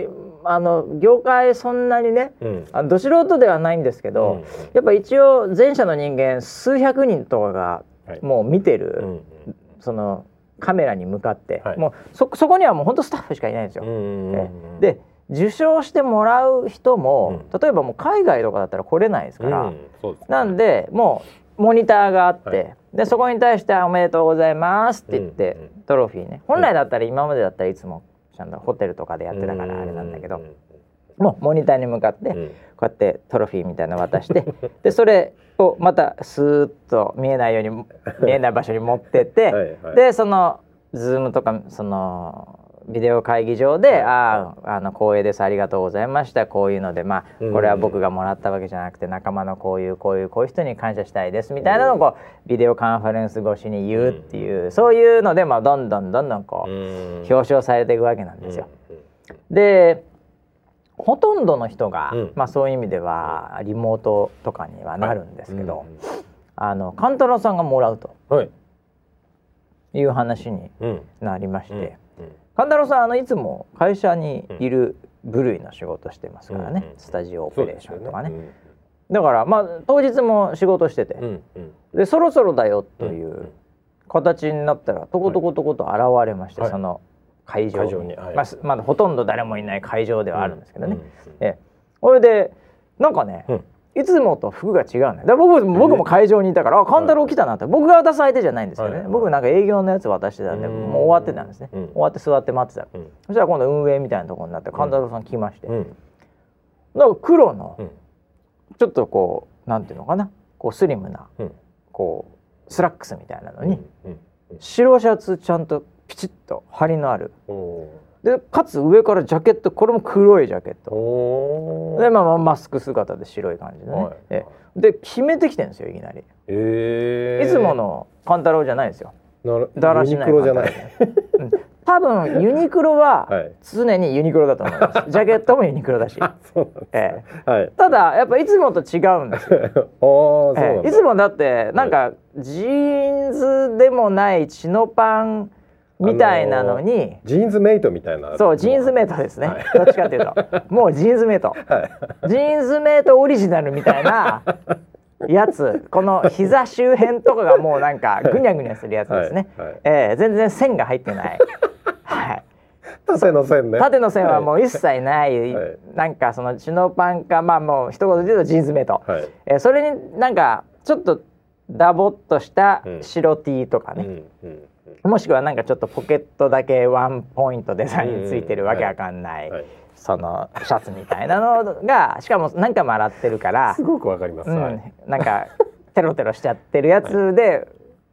あの業界そんなにね、うん、あど素人ではないんですけど、うん、やっぱ一応前者の人間数百人とかがもう見てる、はい、そのカメラに向かって、はい、もうそそこにはもう本当スタッフしかいないんですよ。で受賞してもらう人も、うん、例えばもう海外とかだったら来れないですから、うんね、なんでもうモニターがあって、はい、でそこに対して「おめでとうございます」って言って、うん。トロフィーね。本来だったら今までだったらいつもちゃんとホテルとかでやってたからあれなんだけど、もうモニターに向かって、こうやってトロフィーみたいなの渡して でそれをまたスーッと見えないように見えない場所に持ってって はい、でそのズームとかそのビデオ会議場で「あああの光栄ですありがとうございましたこういうのでまあこれは僕がもらったわけじゃなくて仲間のこういうこういうこういう人に感謝したいです」みたいなのをこうビデオカンファレンス越しに言うっていうそういうのでまあどんどんどんどんこう表彰されていくわけなんですよ。でほとんどの人が、まあそういう意味ではリモートとかにはなるんですけど、あの勘太郎さんがもらうと、い。う話になりまして。神太郎さんあのいつも会社にいる部類の仕事してますからね、スタジオオペレーションとかね。だからまあ当日も仕事してて、でそろそろだよという形になったらとことことこと現れまして、その会場に。まあ、まだほとんど誰もいない会場ではあるんですけどね。えそれでなんかね、いつもと服が違うねだ僕僕も会場にいたから「あ勘太郎来たな」って。僕が渡す相手じゃないんですけどね、僕なんか営業のやつ渡してたんでもう終わってたんですね、終わって座って待ってた、そしたら今度運営みたいなところになって勘太郎さん来まして、なんか黒の、ちょっとこうなんていうのかな。こうスリムな、こうスラックスみたいなのに、白シャツちゃんとピチッと張りのある。でかつ上からジャケットこれも黒いジャケット。で、まあ、マスク姿で白い感じでね、はい、で決めてきてるんですよいきなり、えー、いつもの勘太郎じゃないですよ。だらしないじゃない、うん、多分ユニクロは 常にユニクロだと思います、はい、ジャケットもユニクロだし。ええ。はい、ただやっぱいつもと違うんですよ。ええ、いつもだってなんか、ジーンズでもないチノパンみたいなのに、あのー、ジーンズメイトみたいなそうジーンズメイトですね、はい、どっちかっていうと。もうジーンズメイト、はい、ジーンズメイトオリジナルみたいなやつ。この膝周辺とかがもうなんかぐにゃぐにゃするやつですね、はい。はい、えー、全然線が入ってない。はい。縦の線ね。縦の線はもう一切ない、はい、なんかそのチノパンかまあもう一言で言うとジーンズメイト、はい、えー、それになんかちょっとダボっとした白 T とかね、うんうんうんもしくはなんかちょっとポケットだけワンポイントデザインについてるわけわかんない、はいはい、そのシャツみたいなのが しかも何回も洗ってるから。すごくわかります、うん、なんかテロテロしちゃってるやつで、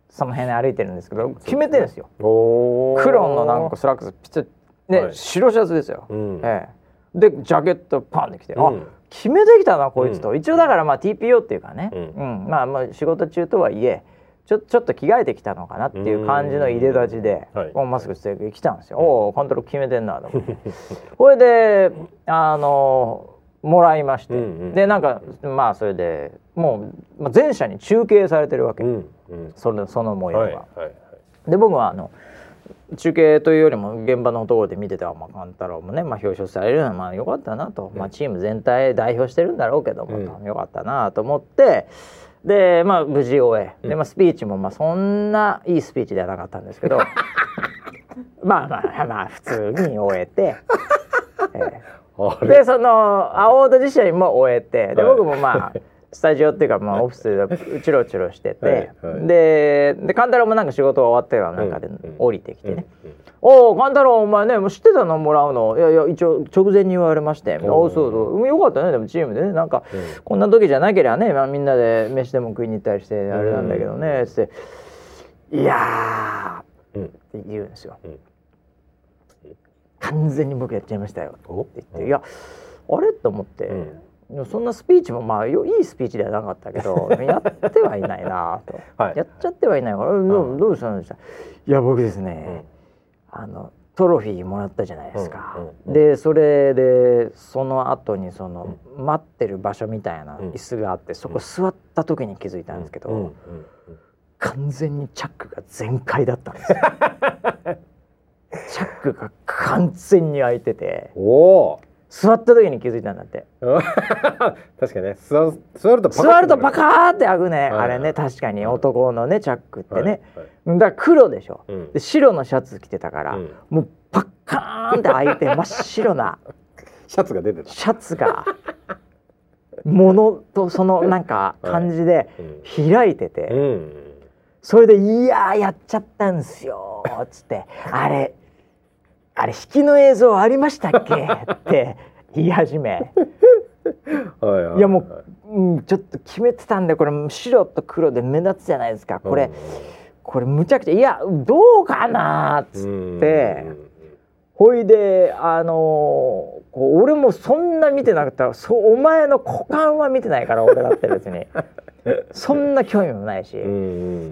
その辺歩いてるんですけど決めてるんですよ。黒のなんかスラックスピチッね、はい、白シャツですよ、うん、ええ、でジャケットパンで着て、うん、あ決めてきたなこいつと、うん、一応だからまあ TPO っていうかね、うん。まあまあ仕事中とはいえちょちょっと着替えてきたのかなっていう感じの入れ立ちで、はい、マスクしてきたんですよ、おお監督決めてんなと思って。これであのもらいまして、うんうん、でなんかまあそれでもう、まあ、全社に中継されてるわけ、うんうん、そのその模様が。はいはいはい、で僕はあの中継というよりも現場のところで見ててあ、まあ、勘太郎もね、まあ、表彰されるのはまあよかったなと、うん、まあ、チーム全体代表してるんだろうけども、うん、よかったなと思ってで、まあ、無事終え、うん、でまあ、スピーチもまあそんないいスピーチではなかったんですけど。まあまあまあ普通に終えて。えー、でそのアワード自身も終えて。で僕もまあスタジオっていうか、まあ、オフィスでうちろちろしてて、はいはい、でで勘太郎もなんか仕事が終わってからなんかで降りてきてね「おお勘太郎お前ねもう知ってたの？もらうの？いやいや一応直前に言われましておおそうそう。よかったねでもチームでね。なんか、うん、こんな時じゃなければね、まあ、みんなで飯でも食いに行ったりしてあれなんだけどね」っつって「いやー」って言うんですよ。完全に僕やっちゃいましたよ。って言って「いやあれ?」と思って。そんなスピーチもまあいいスピーチではなかったけど やってはいないなと、はい、やっちゃってはいないから、うん、どうどうしたんでした？いや僕ですね、うん、あのトロフィーもらったじゃないですか、うん、でそれでその後にその、待ってる場所みたいな椅子があって、そこ座った時に気づいたんですけど、完全にチャックが全開だったんですよ。チャックが完全に開いてて。おお座った時に気づいたんだって。確かにね。座座ると座るとパカーって開くね、はい、あれね確かに。男のねチャックってね、はいはい、だから黒でしょ、うん、で白のシャツ着てたから、うん、もうパッカーンって開いて真っ白な シャツが出てた。シャツがものとそのなんか感じで開いてて、うん、それで「いややっちゃったんすよ」っつって「あれあれ引きの映像ありましたっけ？って言い始め。はいやもう、うん、ちょっと決めてたんでこれ白と黒で目立つじゃないですか。これ、うん、これむちゃくちゃいやどうかなっつって。ほいであのー、俺もそんな見てなかった。そお前の股間は見てないから俺だって別にそんな興味もないし、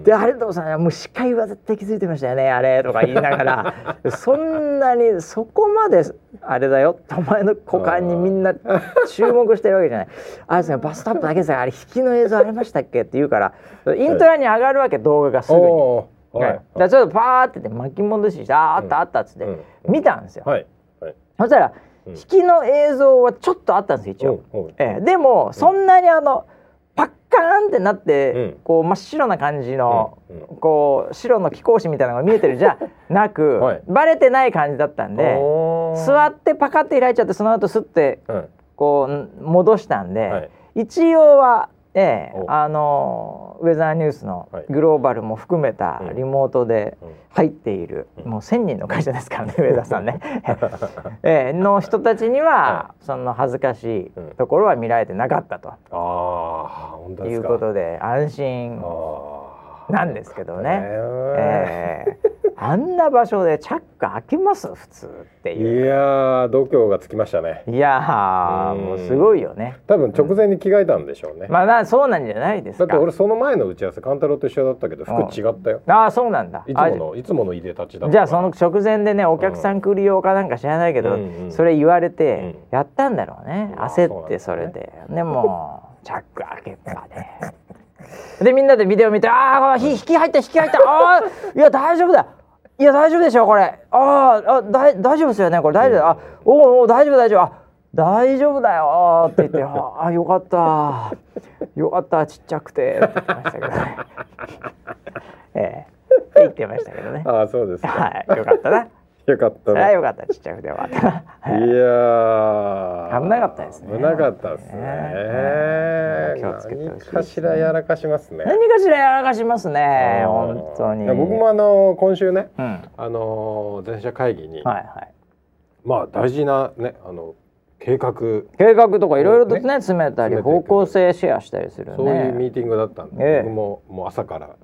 であれとさんもう司会は絶対気づいてましたよねあれとか言いながら。そんなにそこまであれだよお前の股間にみんな注目してるわけじゃない。あれですねバストアップだけですあれ引きの映像ありましたっけって言うからイントラに上がるわけ動画がすぐに。はい、じゃちょっとパーって巻き戻しして「ああったあった」っつって見たんですよ。はい。はい、そしたら引きの映像はちょっとあったんです一応。ええ、でもそんなにあの、パッカーンってなって、うん、こう真っ白な感じの、うん、こう白の貴公子みたいなのが見えてるじゃ なく、はい、バレてない感じだったんで座ってパカって開いちゃってその後すって、こう戻したんで、はい、一応はええ、あのウェザーニュースのグローバルも含めたリモートで入っている、うん、もう1,000人の会社ですからね ウェザーさんね、ええ、の人たちには、その恥ずかしいところは見られてなかったと、うん、いうことで安心なんですけどね。ええ。あんな場所でチャック開けます？普通っていう。いや度胸がつきましたね。いやもうすごいよね。多分直前に着替えたんでしょうね、うん、まあなそうなんじゃないですだって俺その前の打ち合わせ勘太郎と一緒だったけど服違ったよ、ああそうなんだ。いつものいつものいでたちだじゃあその直前でねお客さん来るようかなんか知らないけど、うんそれ言われてやったんだろうね、うん、焦ってそれで、ね、で。もチャック開けたねでみんなでビデオ見て「ああ引き入った引き入った。ああいや大丈夫だ。いや大丈夫でしょこれ。ああだ大丈夫ですよねこれ。大丈夫あおお大丈夫大丈夫。あ大丈夫だよって言ってああよかった。よかったちっちゃくてって言ってましたけどね。ええ。って言ってましたけどね。ああそうですはいよかったなよかった。それはよかった。ちっちゃくてよかった。いや危なかったですね。危なかったですね。気をつけて何かしらやらかしますね。何かしらやらかしますね。本当に。僕もあの今週ね、あの全社会議に、はいはい。まあ大事なねあの計画計画とかいろいろとね詰めたり方向性シェアしたりする、ね、そういうミーティングだったんで、ええ、僕ももう朝から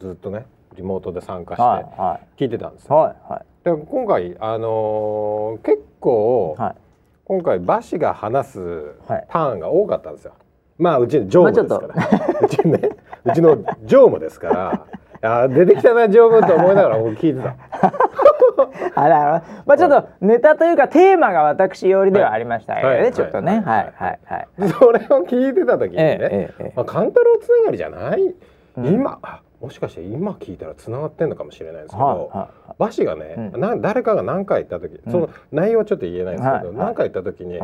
ずっとねリモートで参加して聞いてたんですよ。はいはい、で今回あのー、結構、はい、今回馬氏が話すターンが多かったんですよ。まあうちの常務ですから、まあ、うちねうちの常務ですから。あ出てきたな常務と思いながら僕聞いてた。あらまあちょっとネタというかテーマが私寄りではありましたよね、はい、ちょっとね。はい。はいはいそれを聞いてた時にね、えええ。まあ、勘太郎つながりじゃない、うん、今もしかして今聞いたらつながってんのかもしれないですけど、は馬氏がね、うん、な誰かが何回言った時、その内容はちょっと言えないんですけど、何回言った時に、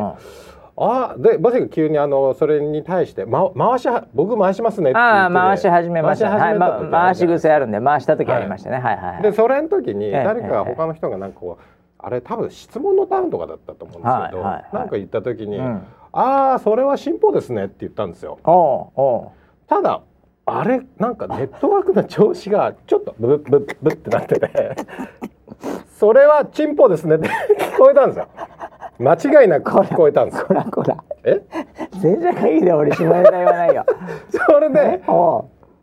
あでバシが急にあのそれに対して、ま、回し僕回しますねってああ回し始めました。回し,、はい、回し癖あるんで回した時ありましたね、はい、はいはいでそれの時に誰か他の人がなんかこう、あれ多分質問のターンとかだったと思うんですけど、はなんか言った時に「うん、ああそれは進歩ですね」って言ったんですよ。ただあれなんかネットワークの調子がちょっとブッブッブッってなってて それは進歩ですねって聞こえたんですよ。間違いなく聞こえたんですよ。こらこら。え？全社会議で俺下ネタ言わないよ。それで、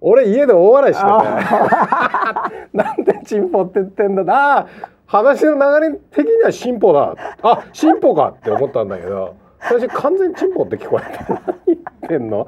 俺家で大笑いしてて、なんで進歩って言ってんだ？ああ、話の流れ的には進歩だ。あ、進歩かって思ったんだけど、私完全に進歩って聞こえて、何言ってんの？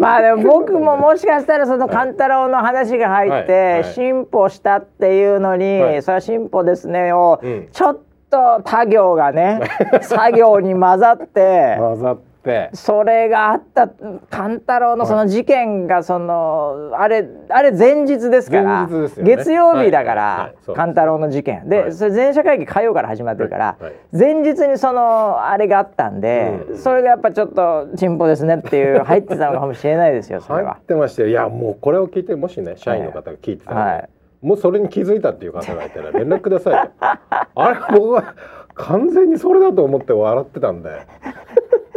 まあでも僕ももしかしたらその勘太郎の話が入って進歩したっていうのに、それは進歩ですねをちょっと他行がね 作業に混ざって混ざって。それがあった勘太郎のその事件がその、あれあれ前日ですから、ね、月曜日だから、勘太郎の事件。で、それ全社会議火曜から始まってるから、前日にそのあれがあったんで、それがやっぱちょっと進歩ですねっていう入ってたのかもしれないですよそれは。入ってましたよ。いやもうこれを聞いてもしね社員の方が聞いてたら、はい。もうそれに気づいたっていう方がいたら連絡くださいあれ僕は完全にそれだと思って笑ってたんで。僕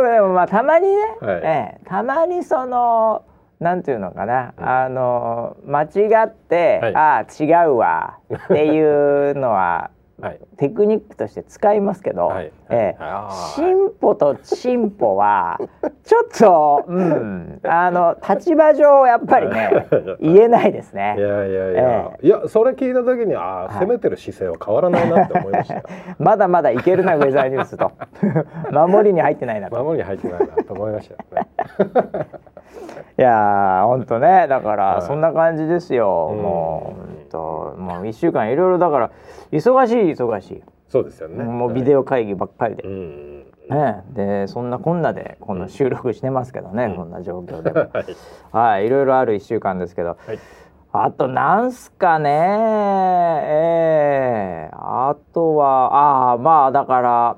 でもまあたまにね、はい、ええ、たまにそのなんていうのかな、うん、あの間違って、はい、ああ違うわっていうのははい、テクニックとして使いますけど、はい、えー、進歩と進歩は ちょっと、うん、あの立場上やっぱりね 言えないですね。いやいやいや、えー、いやそれ聞いた時にああ、攻めてる姿勢は変わらないなって思いました。まだまだいけるなウェザーニュースと。守りに入ってないなと。守りに入ってないなと思いましたね。いや本当ね。だからそんな感じですよ、はい、もうともう1週間いろいろだから忙しい忙しい。そうですよね。もうビデオ会議ばっかりで、ね、でそんなこんなでこの収録してますけどね、うん、こんな状況で はい、はい、いろいろある1週間ですけど、はい、あとなんすかね。えー、あとはああまあだから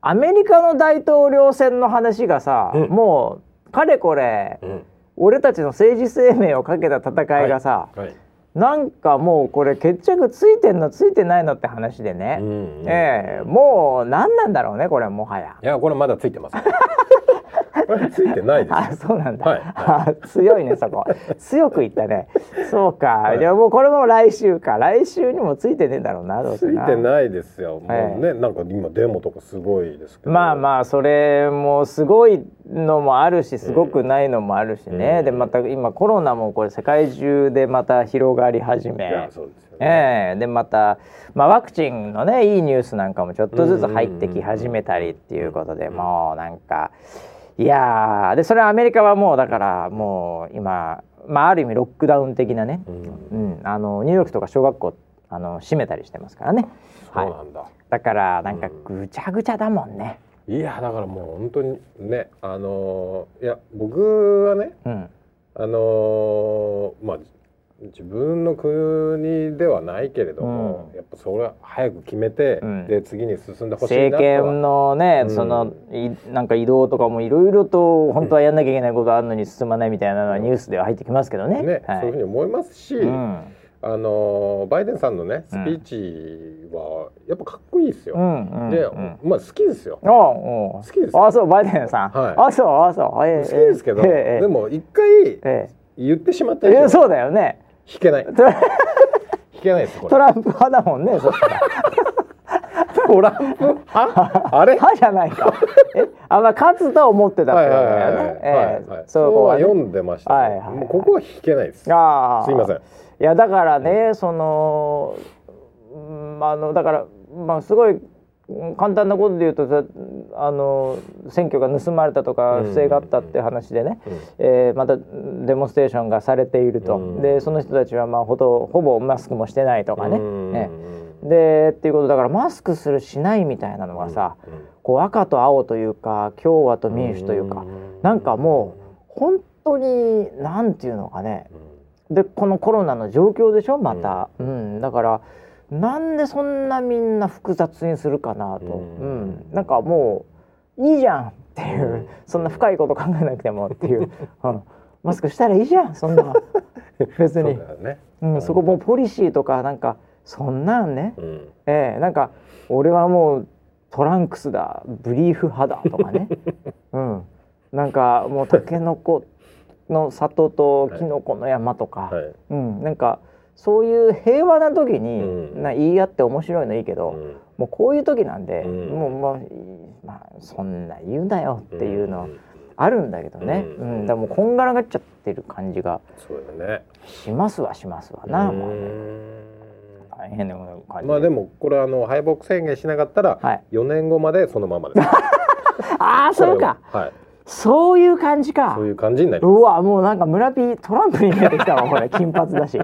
アメリカの大統領選の話がさ、うん、もうかれこれ、うん、俺たちの政治生命をかけた戦いがさ、はいはい。なんかもうこれ決着ついてんのついてないのって話でね、うんうん、えー、もう何なんだろうねこれもはや。いやこれまだついてます ついてないですあそうなんだ、はいはい、強いねそこ。強く言ったね。そうか、はい、じゃあもうこれも来週か。来週にもついてねえんだろうなどうせついてないですよ。もうね、えー、なんか今デモとかすごいですけど。まあまあそれもすごいのもあるしすごくないのもあるしね、うん、でまた今コロナもこれ世界中でまた広がり始め、ね、えー、でまた、まあ、ワクチンのねいいニュースなんかもちょっとずつ入ってき始めたりっていうことで、もうなんかいやでそれはアメリカはもうだからもう今、まあ、ある意味ロックダウン的なね、うん、うん、あのニューヨークとか小学校あの閉めたりしてますからね。そうなんだ、はい、だからなんかぐちゃぐちゃだもんね。いやだからもう本当にねあのー、いや僕はね、うん、あのー、まあ自分の国ではないけれども、うん、やっぱそれは早く決めて、うん、で次に進んでほしい政権のね、うん、そのいなんか移動とかもいろいろと本当はやんなきゃいけないことあるのに進まないみたいなのはニュースでは入ってきますけどね。ね、はい、そういうふうに思いますし、あのバイデンさんのねスピーチはやっぱかっこいいですよ。うんで、まあ好きですよ。好きですあそうバイデンさん。はい、あそうあそう。好きですけど、えー、でも一回言ってしまったりそうだよね。引けない。引けないですトランプ派だもんね。そしたら。トランプあ あれ？はじゃないか。え？あまあ勝つと思ってたってことだよね。ええ。そうは読んでました、はいはい、もうここは引けないです。あすいません。いやだからねそのあのだからまあすごい簡単なことで言うとあの選挙が盗まれたとか不正があったって話でね、うん。うん、えー、またデモンストレーションがされていると、うん、でその人たちはまあほとほぼマスクもしてないとかね。ね。でっていうことだからマスクするしないみたいなのがさ、こう赤と青というか共和と民主というか、うなんかもう本当に何て言うのかね、でこのコロナの状況でしょまた、うん。だから。なんでそんなみんな複雑にするかなと、うん、なんかもういいじゃんっていう、そんな深いこと考えなくてもっていう、うん、マスクしたらいいじゃんそんな 別に。そ,、ね。うん、そこもポリシーとかなんかそんなんね、うん、えー、なんか俺はもうトランクスだブリーフ派だとかね、うん、なんかもうたけのこの里ときのこの山とか、はい、うん、なんか。そういう平和な時に、うん、な言い合って面白いのいいけど、うん、もうこういう時なんで、うん、もう、まあ、まあそんな言うなよっていうのあるんだけどね、うん、だもうこんがらがっちゃってる感じがしますわしますわ。な、もうね。大変な感じまあでもこれあの敗北宣言しなかったら4年後までそのままです。ああそうか。はい。そういう感じか。そういう感じになり。うわ、もうなんか村ピートランプに見えてきたわ、これ金髪だし。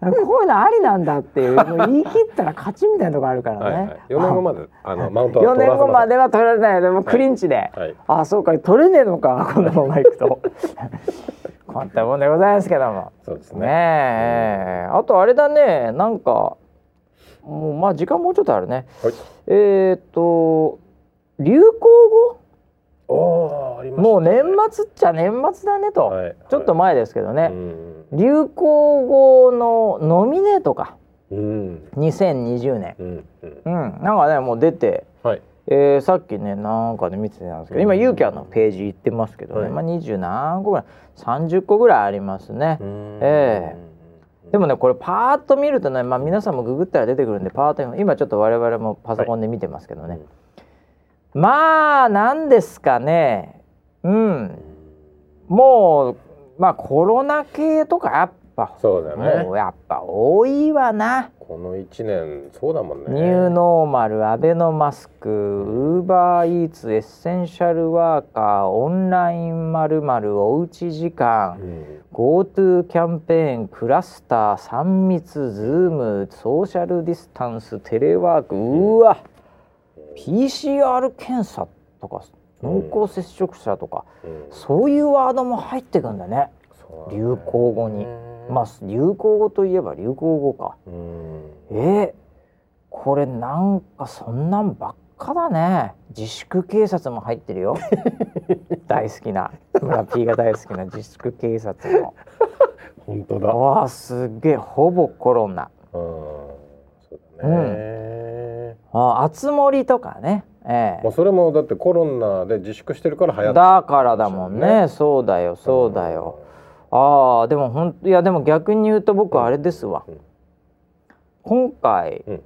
こういうのありなんだっていう、言い切ったら勝ちみたいなとこあるからね。はいはい、4年後まであのマウントは4年後までは取られないでもクリンチで、はいはい、あそうか取れねえのかこのままいくと。こんなもんでございますけども。そうですね。ねあとあれだね、なんかもうまあ時間もうちょっとあるね。はい、えっ、と流行語？もう年末っちゃ年末だねと、はい、ちょっと前ですけどね、はい、流行語のノミネートか、うん、2020年、うん、うん、なんかねもう出て、はい、えー、さっきねなんかで見てたんですけど今ユーキャンのページ行ってますけどね、はい、まあ20何個ぐらい30個ぐらいありますね。ええ。ーでもねこれパーッと見るとね、まあ、皆さんもググったら出てくるんでパーッと今ちょっと我々もパソコンで見てますけどね、はいまあ何ですかね。うん。もうまあコロナ系とかやっぱそうだね。もうやっぱ多いわな。この1年そうだもんね。ニューノーマルアベノマスクウーバーイーツエッセンシャルワーカーオンラインまるまるおうち時間、うん、GoTo キャンペーンクラスター3密ズームソーシャルディスタンステレワークうわ、うん PCR 検査とか濃厚接触者とか、うん、そういうワードも入ってくんだね、ね、流行語に。まあ流行語といえば流行語か。うん、えー、これなんかそんなんばっかだね。自粛警察も入ってるよ。大好きな村 P が大好きな自粛警察も。本当だ。わあすげえほぼコロナ。うん、そうだね。うんああつ森とかね、ええ、まあそれもだってコロナで自粛してるから流行ってだからだもんね。そうだよそうだよ、うん、ああでもほんいやでも逆に言うと僕あれですわ、うん、今回、うん、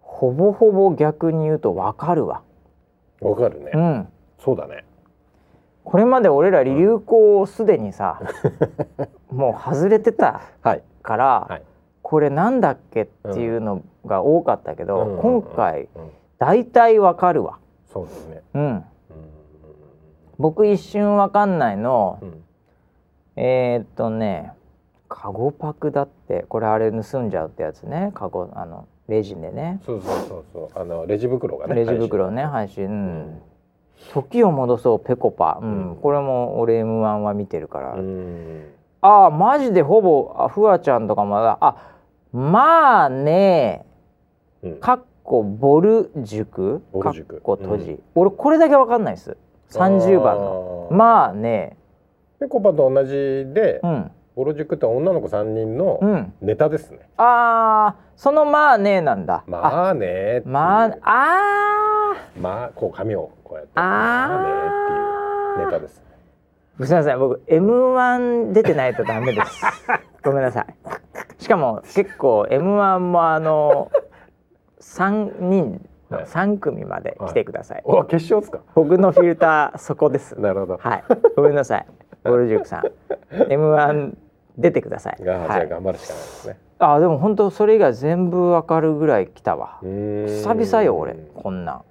ほぼほぼ逆に言うと分かるわ。分かるね。うん。そうだね。これまで俺ら流行をすでにさ、もう外れてたから、はい。はいこれなんだっけっていうのが多かったけど、うん、今回大体わかるわ。そうですね。うん。僕一瞬わかんないの、うん、えー、っとね、カゴパクだってこれあれ盗んじゃうってやつね、カゴあのレジでね。そうそうそうそうあのレジ袋がね。レジ袋ね配信。うん、時を戻そうペコパ、うん、これも俺 M1 は見てるから。ああマジでほぼあフワちゃんとかまだあまあね、かっこボル塾？かっこ閉じ、うん、俺これだけわかんないです。30番の。まあね。ぺこぱと同じで、うん、ボル塾って女の子3人のネタですね、うん、ああそのまあねなんだ。まあねまあああまあこう髪をこうやってまあねっていうネタです。すみません僕 M1 出てないとダメです。ごめんなさいしかも結構 M1 もあの 三人の三組まで来てください。お決勝ですか？僕のフィルターそこです。なるほど。はい。ごめんなさい。ボルジュクさん。M1 出てください。が、はい、じゃあ頑張るしかないですね。あでも本当それ以外全部わかるぐらい来たわ。久々よ俺こんなん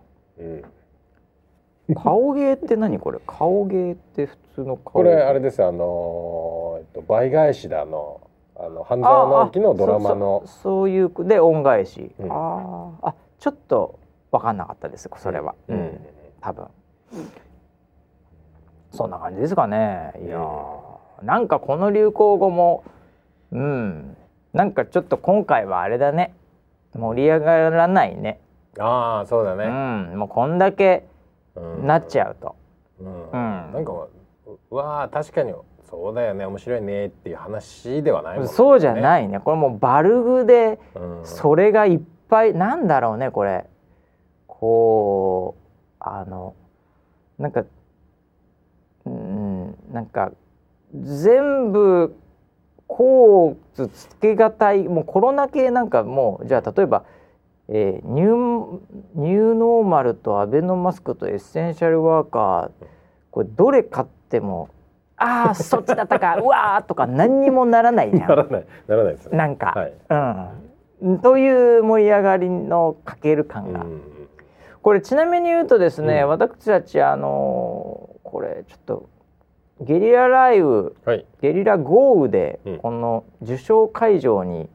顔芸って何これ？顔芸って普通の顔これあれですあのー、えっと倍返しだのあの半沢直樹のドラマの。そういうで恩返し、うん、ああちょっと分かんなかったですそれは、うん、うん、多分。そんな感じですかね。いや、うん、なんかこの流行語もうん。なんかちょっと今回はあれだね。盛り上がらないね。ああそうだね、うん、もうこんだけなっちゃうと。うん、なんかうわ確かにそうだよね面白いねっていう話ではないもんね。そうじゃないね。これもうバルグでそれがいっぱい、うん、なんだろうねこれ。こうあのなんかうんなんか全部こうつけがたいもうコロナ系なんかもうじゃあ例えばえー、ニュニューノーマルとアベノマスクとエッセンシャルワーカーこれどれ買ってもああそっちだったか。うわーとか何にもならないじゃん。ならない。ならないです、ね、なんか、はい、うん、という盛り上がりのかける感が。これちなみに言うとですね、うん、私たちあのー、これちょっとゲリラ雷雨、はい、ゲリラ豪雨で、この受賞会場に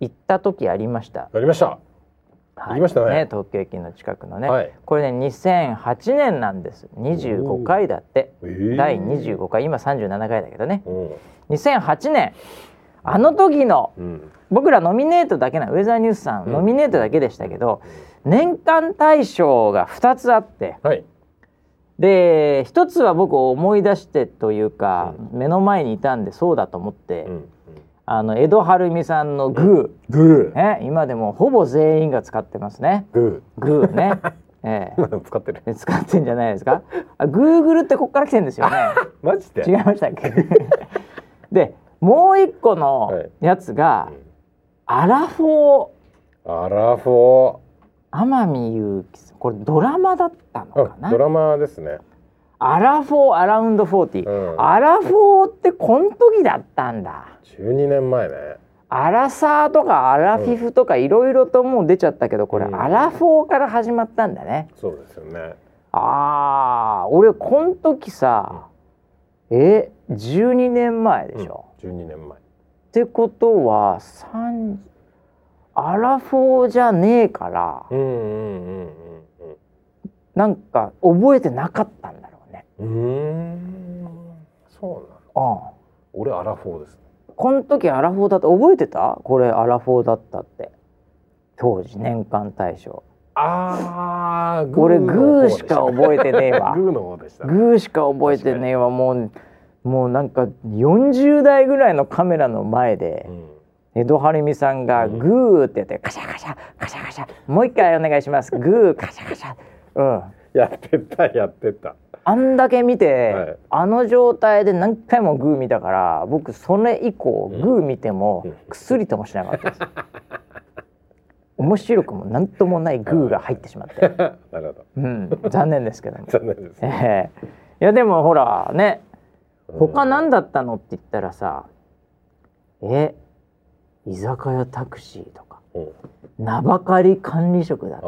行った時ありました。ありました。はい、ましたね、ね、東京駅の近くのね、はい、これね2008年なんです。25回だって、えー、第25回。今37回だけどね。2008年。あの時の、うん、僕らノミネートだけなウェザーニュースさん、うん、ノミネートだけでしたけど、年間大賞が2つあって、はい、で1つは僕思い出してというか、うん、目の前にいたんでそうだと思って、あの江戸晴美さんのグー、グー、ね、今でもほぼ全員が使ってますね。グー、グーね。ええ、使ってる。使ってんじゃないですか？あ、グーグルってここから来てんですよね。マジで？違いましたっけ？で、もう一個のやつが、はい、アラフォー。アラフォー。天海祐希これドラマだったのかな？ドラマですね。アラフォー around forty、アラフォーってこん時だったんだ。12年前ね。アラサーとかアラフィフとかいろいろともう出ちゃったけどこれ、アラフォーから始まったんだね。そうですよね。ああ俺こん時さ、うん、え12年前でしょ、うん、12年前。ってことは3アラフォーじゃねえからうんうんうんうんなんか覚えてなかったんだうんそうなのああ。俺アラフォーです。この時アラフォーだった覚えてた？これアラフォーだったって。当時年間大賞。ああ俺グーしか覚えてねえわ。グーの方でした。グーしか覚えてねえわ。もうもうなんか40代ぐらいのカメラの前で、うん、エド・はるみさんがグーってやってカシャカシャカシャカシャ。もう一回お願いします。グーカシャカシャ。うん。やってたやってたあんだけ見て、はい、あの状態で何回もグー見たから僕それ以降、グー見ても薬ともしなかったです。面白くも何ともないグーが入ってしまって。なるほど、うん、残念ですけども残念です、ね、えー、いやでもほらね。他何だったのって言ったらさえ居酒屋タクシーとか、名ばかり管理職だって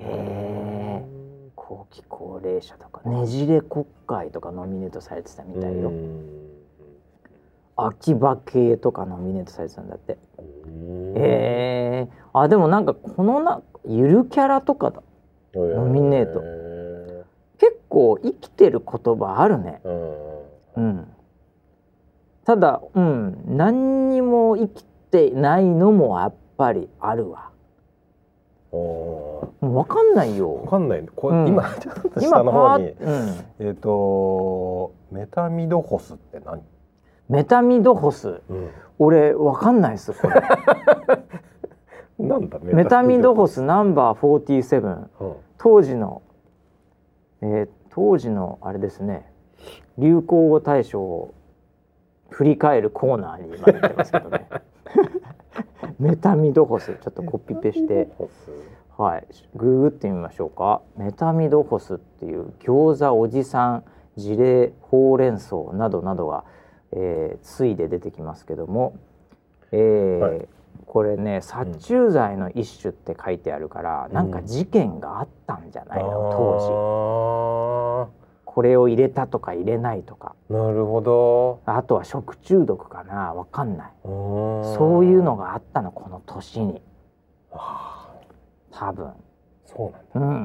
へえ後期高齢者とかねじれ国会とかノミネートされてたみたいよ。秋葉系とかノミネートされてたんだって。へえあでもなんかこのなゆるキャラとかだ。ノミネート。結構生きてる言葉あるね。うん。ただうん。何にも生きてないのもやっぱりあるわもう分かんないよ。分かんない。こ、うん、今ちょっと下の方に、うん、えっ、ー、とメタミドホスって何？メタミドホス、うん、俺分かんないですこれ。なんだメタミドホス。ナンバー47、うん、当時の、えー、当時のあれですね。流行語大賞を振り返るコーナーに今出てますけどね。メタミドホスちょっとコピペしてはい。ググってみましょうか。メタミドホスっていう餃子おじさん事例ほうれん草などなどが、えー、ついで出てきますけども、えー、はい、これね殺虫剤の一種って書いてあるから、うん、なんか事件があったんじゃないの、当時。これを入れたとか入れないとか。なるほど。あとは食中毒かな？わかんない。そういうのがあったのこの年に多分。そうなんだ、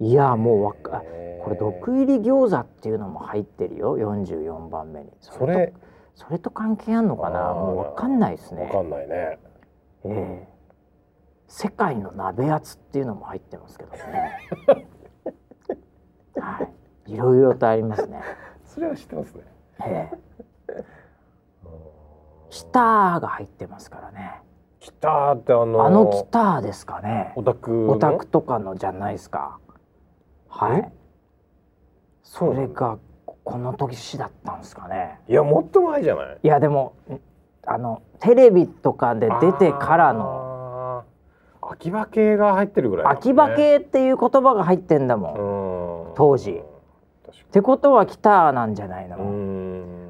うん、いやもうわかこれ毒入り餃子っていうのも入ってるよ。44番目に。それそれと関係あんのかな？もうわかんないですね。わかんないね。ええ。ー、世界の鍋やつっていうのも入ってますけどね。はい、いろいろとありますね。それは知ってますね。ええ。ーが入ってますからね。キターってあのあのキターですかね。オタクオタクとかのじゃないですか。はい。それがこの年だったんですかね。いやもっと前じゃない？いやでもあのテレビとかで出てからの。秋葉系が入ってるぐらい、ね、秋葉系っていう言葉が入ってんだもん。当時。ってことは来たなんじゃないの？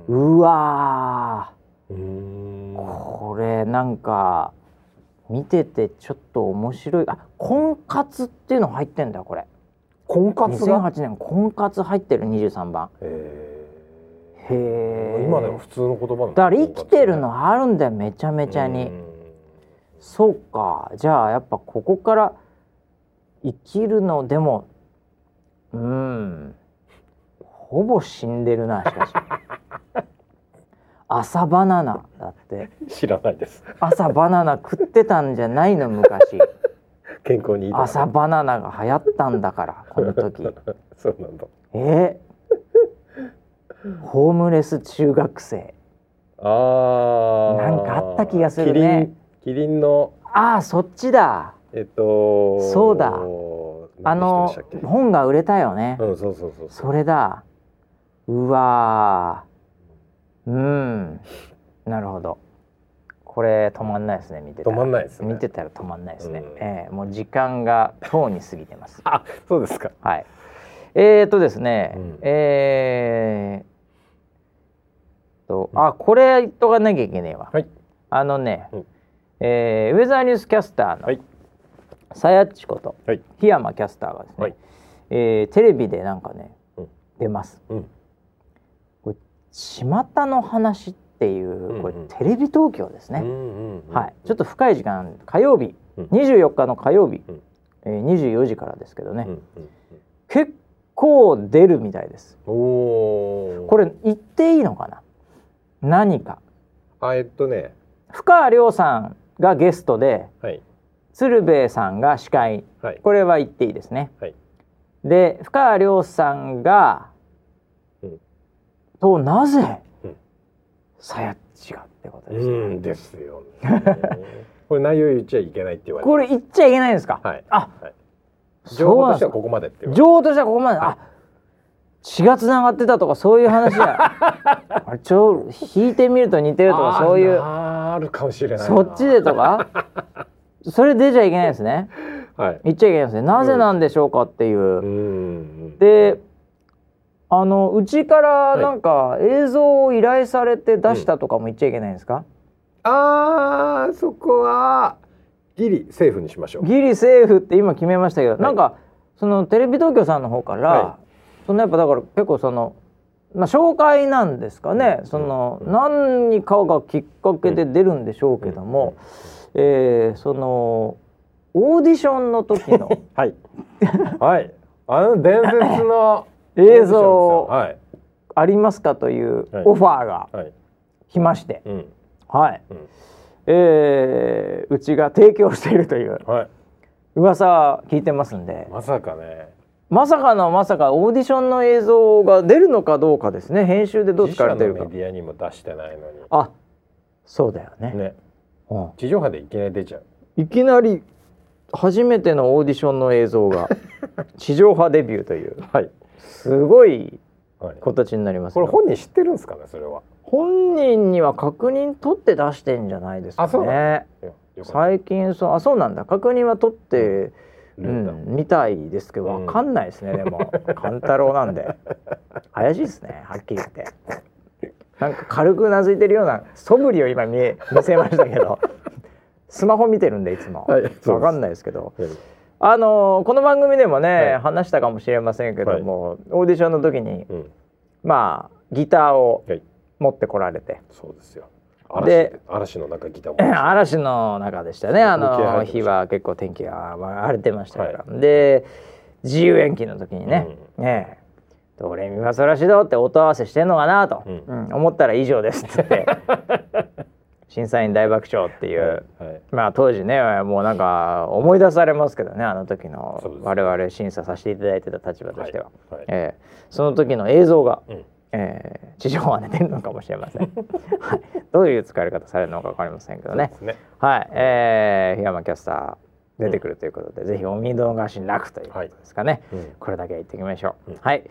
うわこれなんか見ててちょっと面白い。あ婚活っていうの入ってんだこれ。婚活が？2008年婚活入ってる23番。へえ今でも普通の言葉だから生きてるのあるんだよめちゃめちゃに。そうか。じゃあやっぱここから生きるのでもうん。ほぼ死んでるなしかし 朝バナナだって。知らないです。朝バナナ食ってたんじゃないの昔。健康にいい朝バナナが流行ったんだからこの時。そうなんだ。え？ー、ホームレス中学生。あなんかあった気がするね。キリンの。ああそっちだ。えっとそうだ。あの本が売れたよね、うん、そうそうそうそれだ。うわうん。なるほど。これ止まんないですね見て止まんないです、ね、見てたら止まんないですね、うん、えー、もう時間がとうに過ぎてます。あそうですか。はい。えー、とですね、うん、えー、とあこれ言っとかなきゃいけねえわ、はい、あのね、うん、えー、ウェザーニュースキャスターのさやっちこと、はい、檜山キャスターがですね、はい、えー、テレビでなんかね、うん、出ます、うん巷の話っていう、これテレビ東京ですね、はい、ちょっと深い時間火曜日、うん、24日の火曜日、うん、えー、24時からですけどね、結構出るみたいです。これ言っていいのかな？何か。あえっとね。深川亮さんがゲストで、はい、鶴瓶さんが司会、はい、これは言っていいですね、はい、で深川亮さんがとなぜ、さやっちがってことですね。うんですよ、ね、これ内容言っちゃいけないって言われこれ言っちゃいけないんですか？はい。あ、はい、情報としてはここまでって情報としてはここまで。はい、あ、血が繋がってたとかそういう話や。あれちょ引いてみると似てるとかそういうあるかもしれないそっちでとか？それ出ちゃいけないですね。はい。言っちゃいけないですね。なぜなんでしょうかっていう。うん、で。あのうちからなんか映像を依頼されて出したとかも言っちゃいけないんですか、うん、あーそこはギリセーフにしましょう。ギリセーフって今決めましたけど、はい、なんかそのテレビ東京さんの方から、はい、そのやっぱだから結構そのまあ紹介なんですかね、うん、その、うん、何かがきっかけで出るんでしょうけども、うん、えー、そのオーディションの時の はい。はい。あの伝説の映像ありますかというオファーが来まして、はい、うえうちが提供しているという、はい、噂聞いてますんで。まさかね。まさかのまさかオーディションの映像が出るのかどうかですね。編集でどう使われてるか。メディアにも出してないのに。あそうだよね。ね、うん、地上波でいきなり出ちゃう。いきなり初めてのオーディションの映像が。地上波デビューという、はい、すごい形になります、はい、これ本人知ってるんですかねそれは。本人には確認取って出してんじゃないですかね。最近そうあそうなんだ。確認は取って、うん、みたいですけどわかんないですね、うん、でも勘太郎なんで。怪しいですね。はっきり言って。なんか軽くうなずいてるような素振りを今見え見せましたけど。スマホ見てるんでいつも、はい、わかんないですけど、はい、あのこの番組でもね、はい、話したかもしれませんけども、オーディションの時に、うん、まあギターを持ってこられて、そうですよ。で嵐の中ギター嵐の中でしたね。あの日は結構天気が荒れてましたから、で自由延期の時にね、うん、ねドレミファソラシドって音合わせしてんのかなと、うん、うん、思ったら以上ですって言って 審査員大爆笑っていう、はいはい、まあ当時ねもうなんか思い出されますけどねあの時の我々審査させていただいてた立場としては、はいはい、えー、その時の映像が、うん、えー、地上波で出るのかもしれません、はい、どういう使われ方されるのか分かりませんけどね。ね。はい、えー、檜山キャスター出てくるということで、うん、ぜひお見逃しなくということですかね、はい。うん、これだけ言っておきましょう、うん、はい、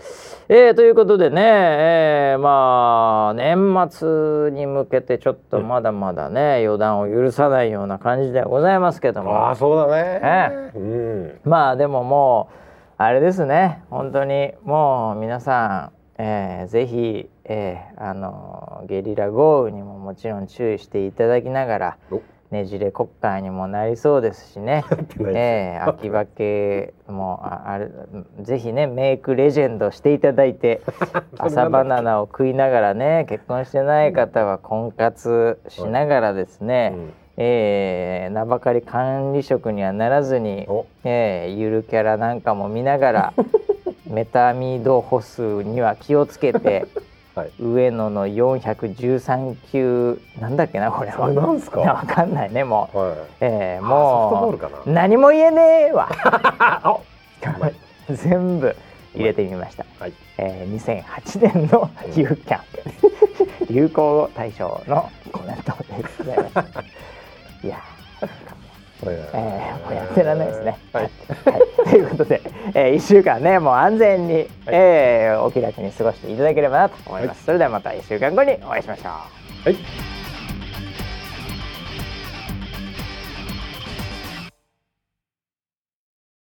えー、ということでね、えー、まあ年末に向けてちょっとまだまだね、予断を許さないような感じではございますけども。あそうだね、えー、まあでももうあれですね。本当にもう皆さん、えー、ぜひ、えー、あのゲリラ豪雨にももちろん注意していただきながらねじれ国会にもなりそうですしね、えー、秋葉系もああれぜひねメイクレジェンドしていただいて 朝バナナを食いながらね結婚してない方は婚活しながらですね、うん。えー、名ばかり管理職にはならずに、えー、ゆるキャラなんかも見ながら メタミド歩数には気をつけてはい、上野の413級なんだっけなこれは。なんですか？わかんないねもう。はい、えー、もう何も言えねえわ。全部入れてみました。はい、えー、2008年のユーキャン、流行語大賞のコメントですね。いや。えー、もうやってらんないですね。はい、はい、ということで、えー、1週間ねもう安全に、はい、えー、お気楽に過ごしていただければなと思います。はい、それではまた1週間後にお会いしましょう。はい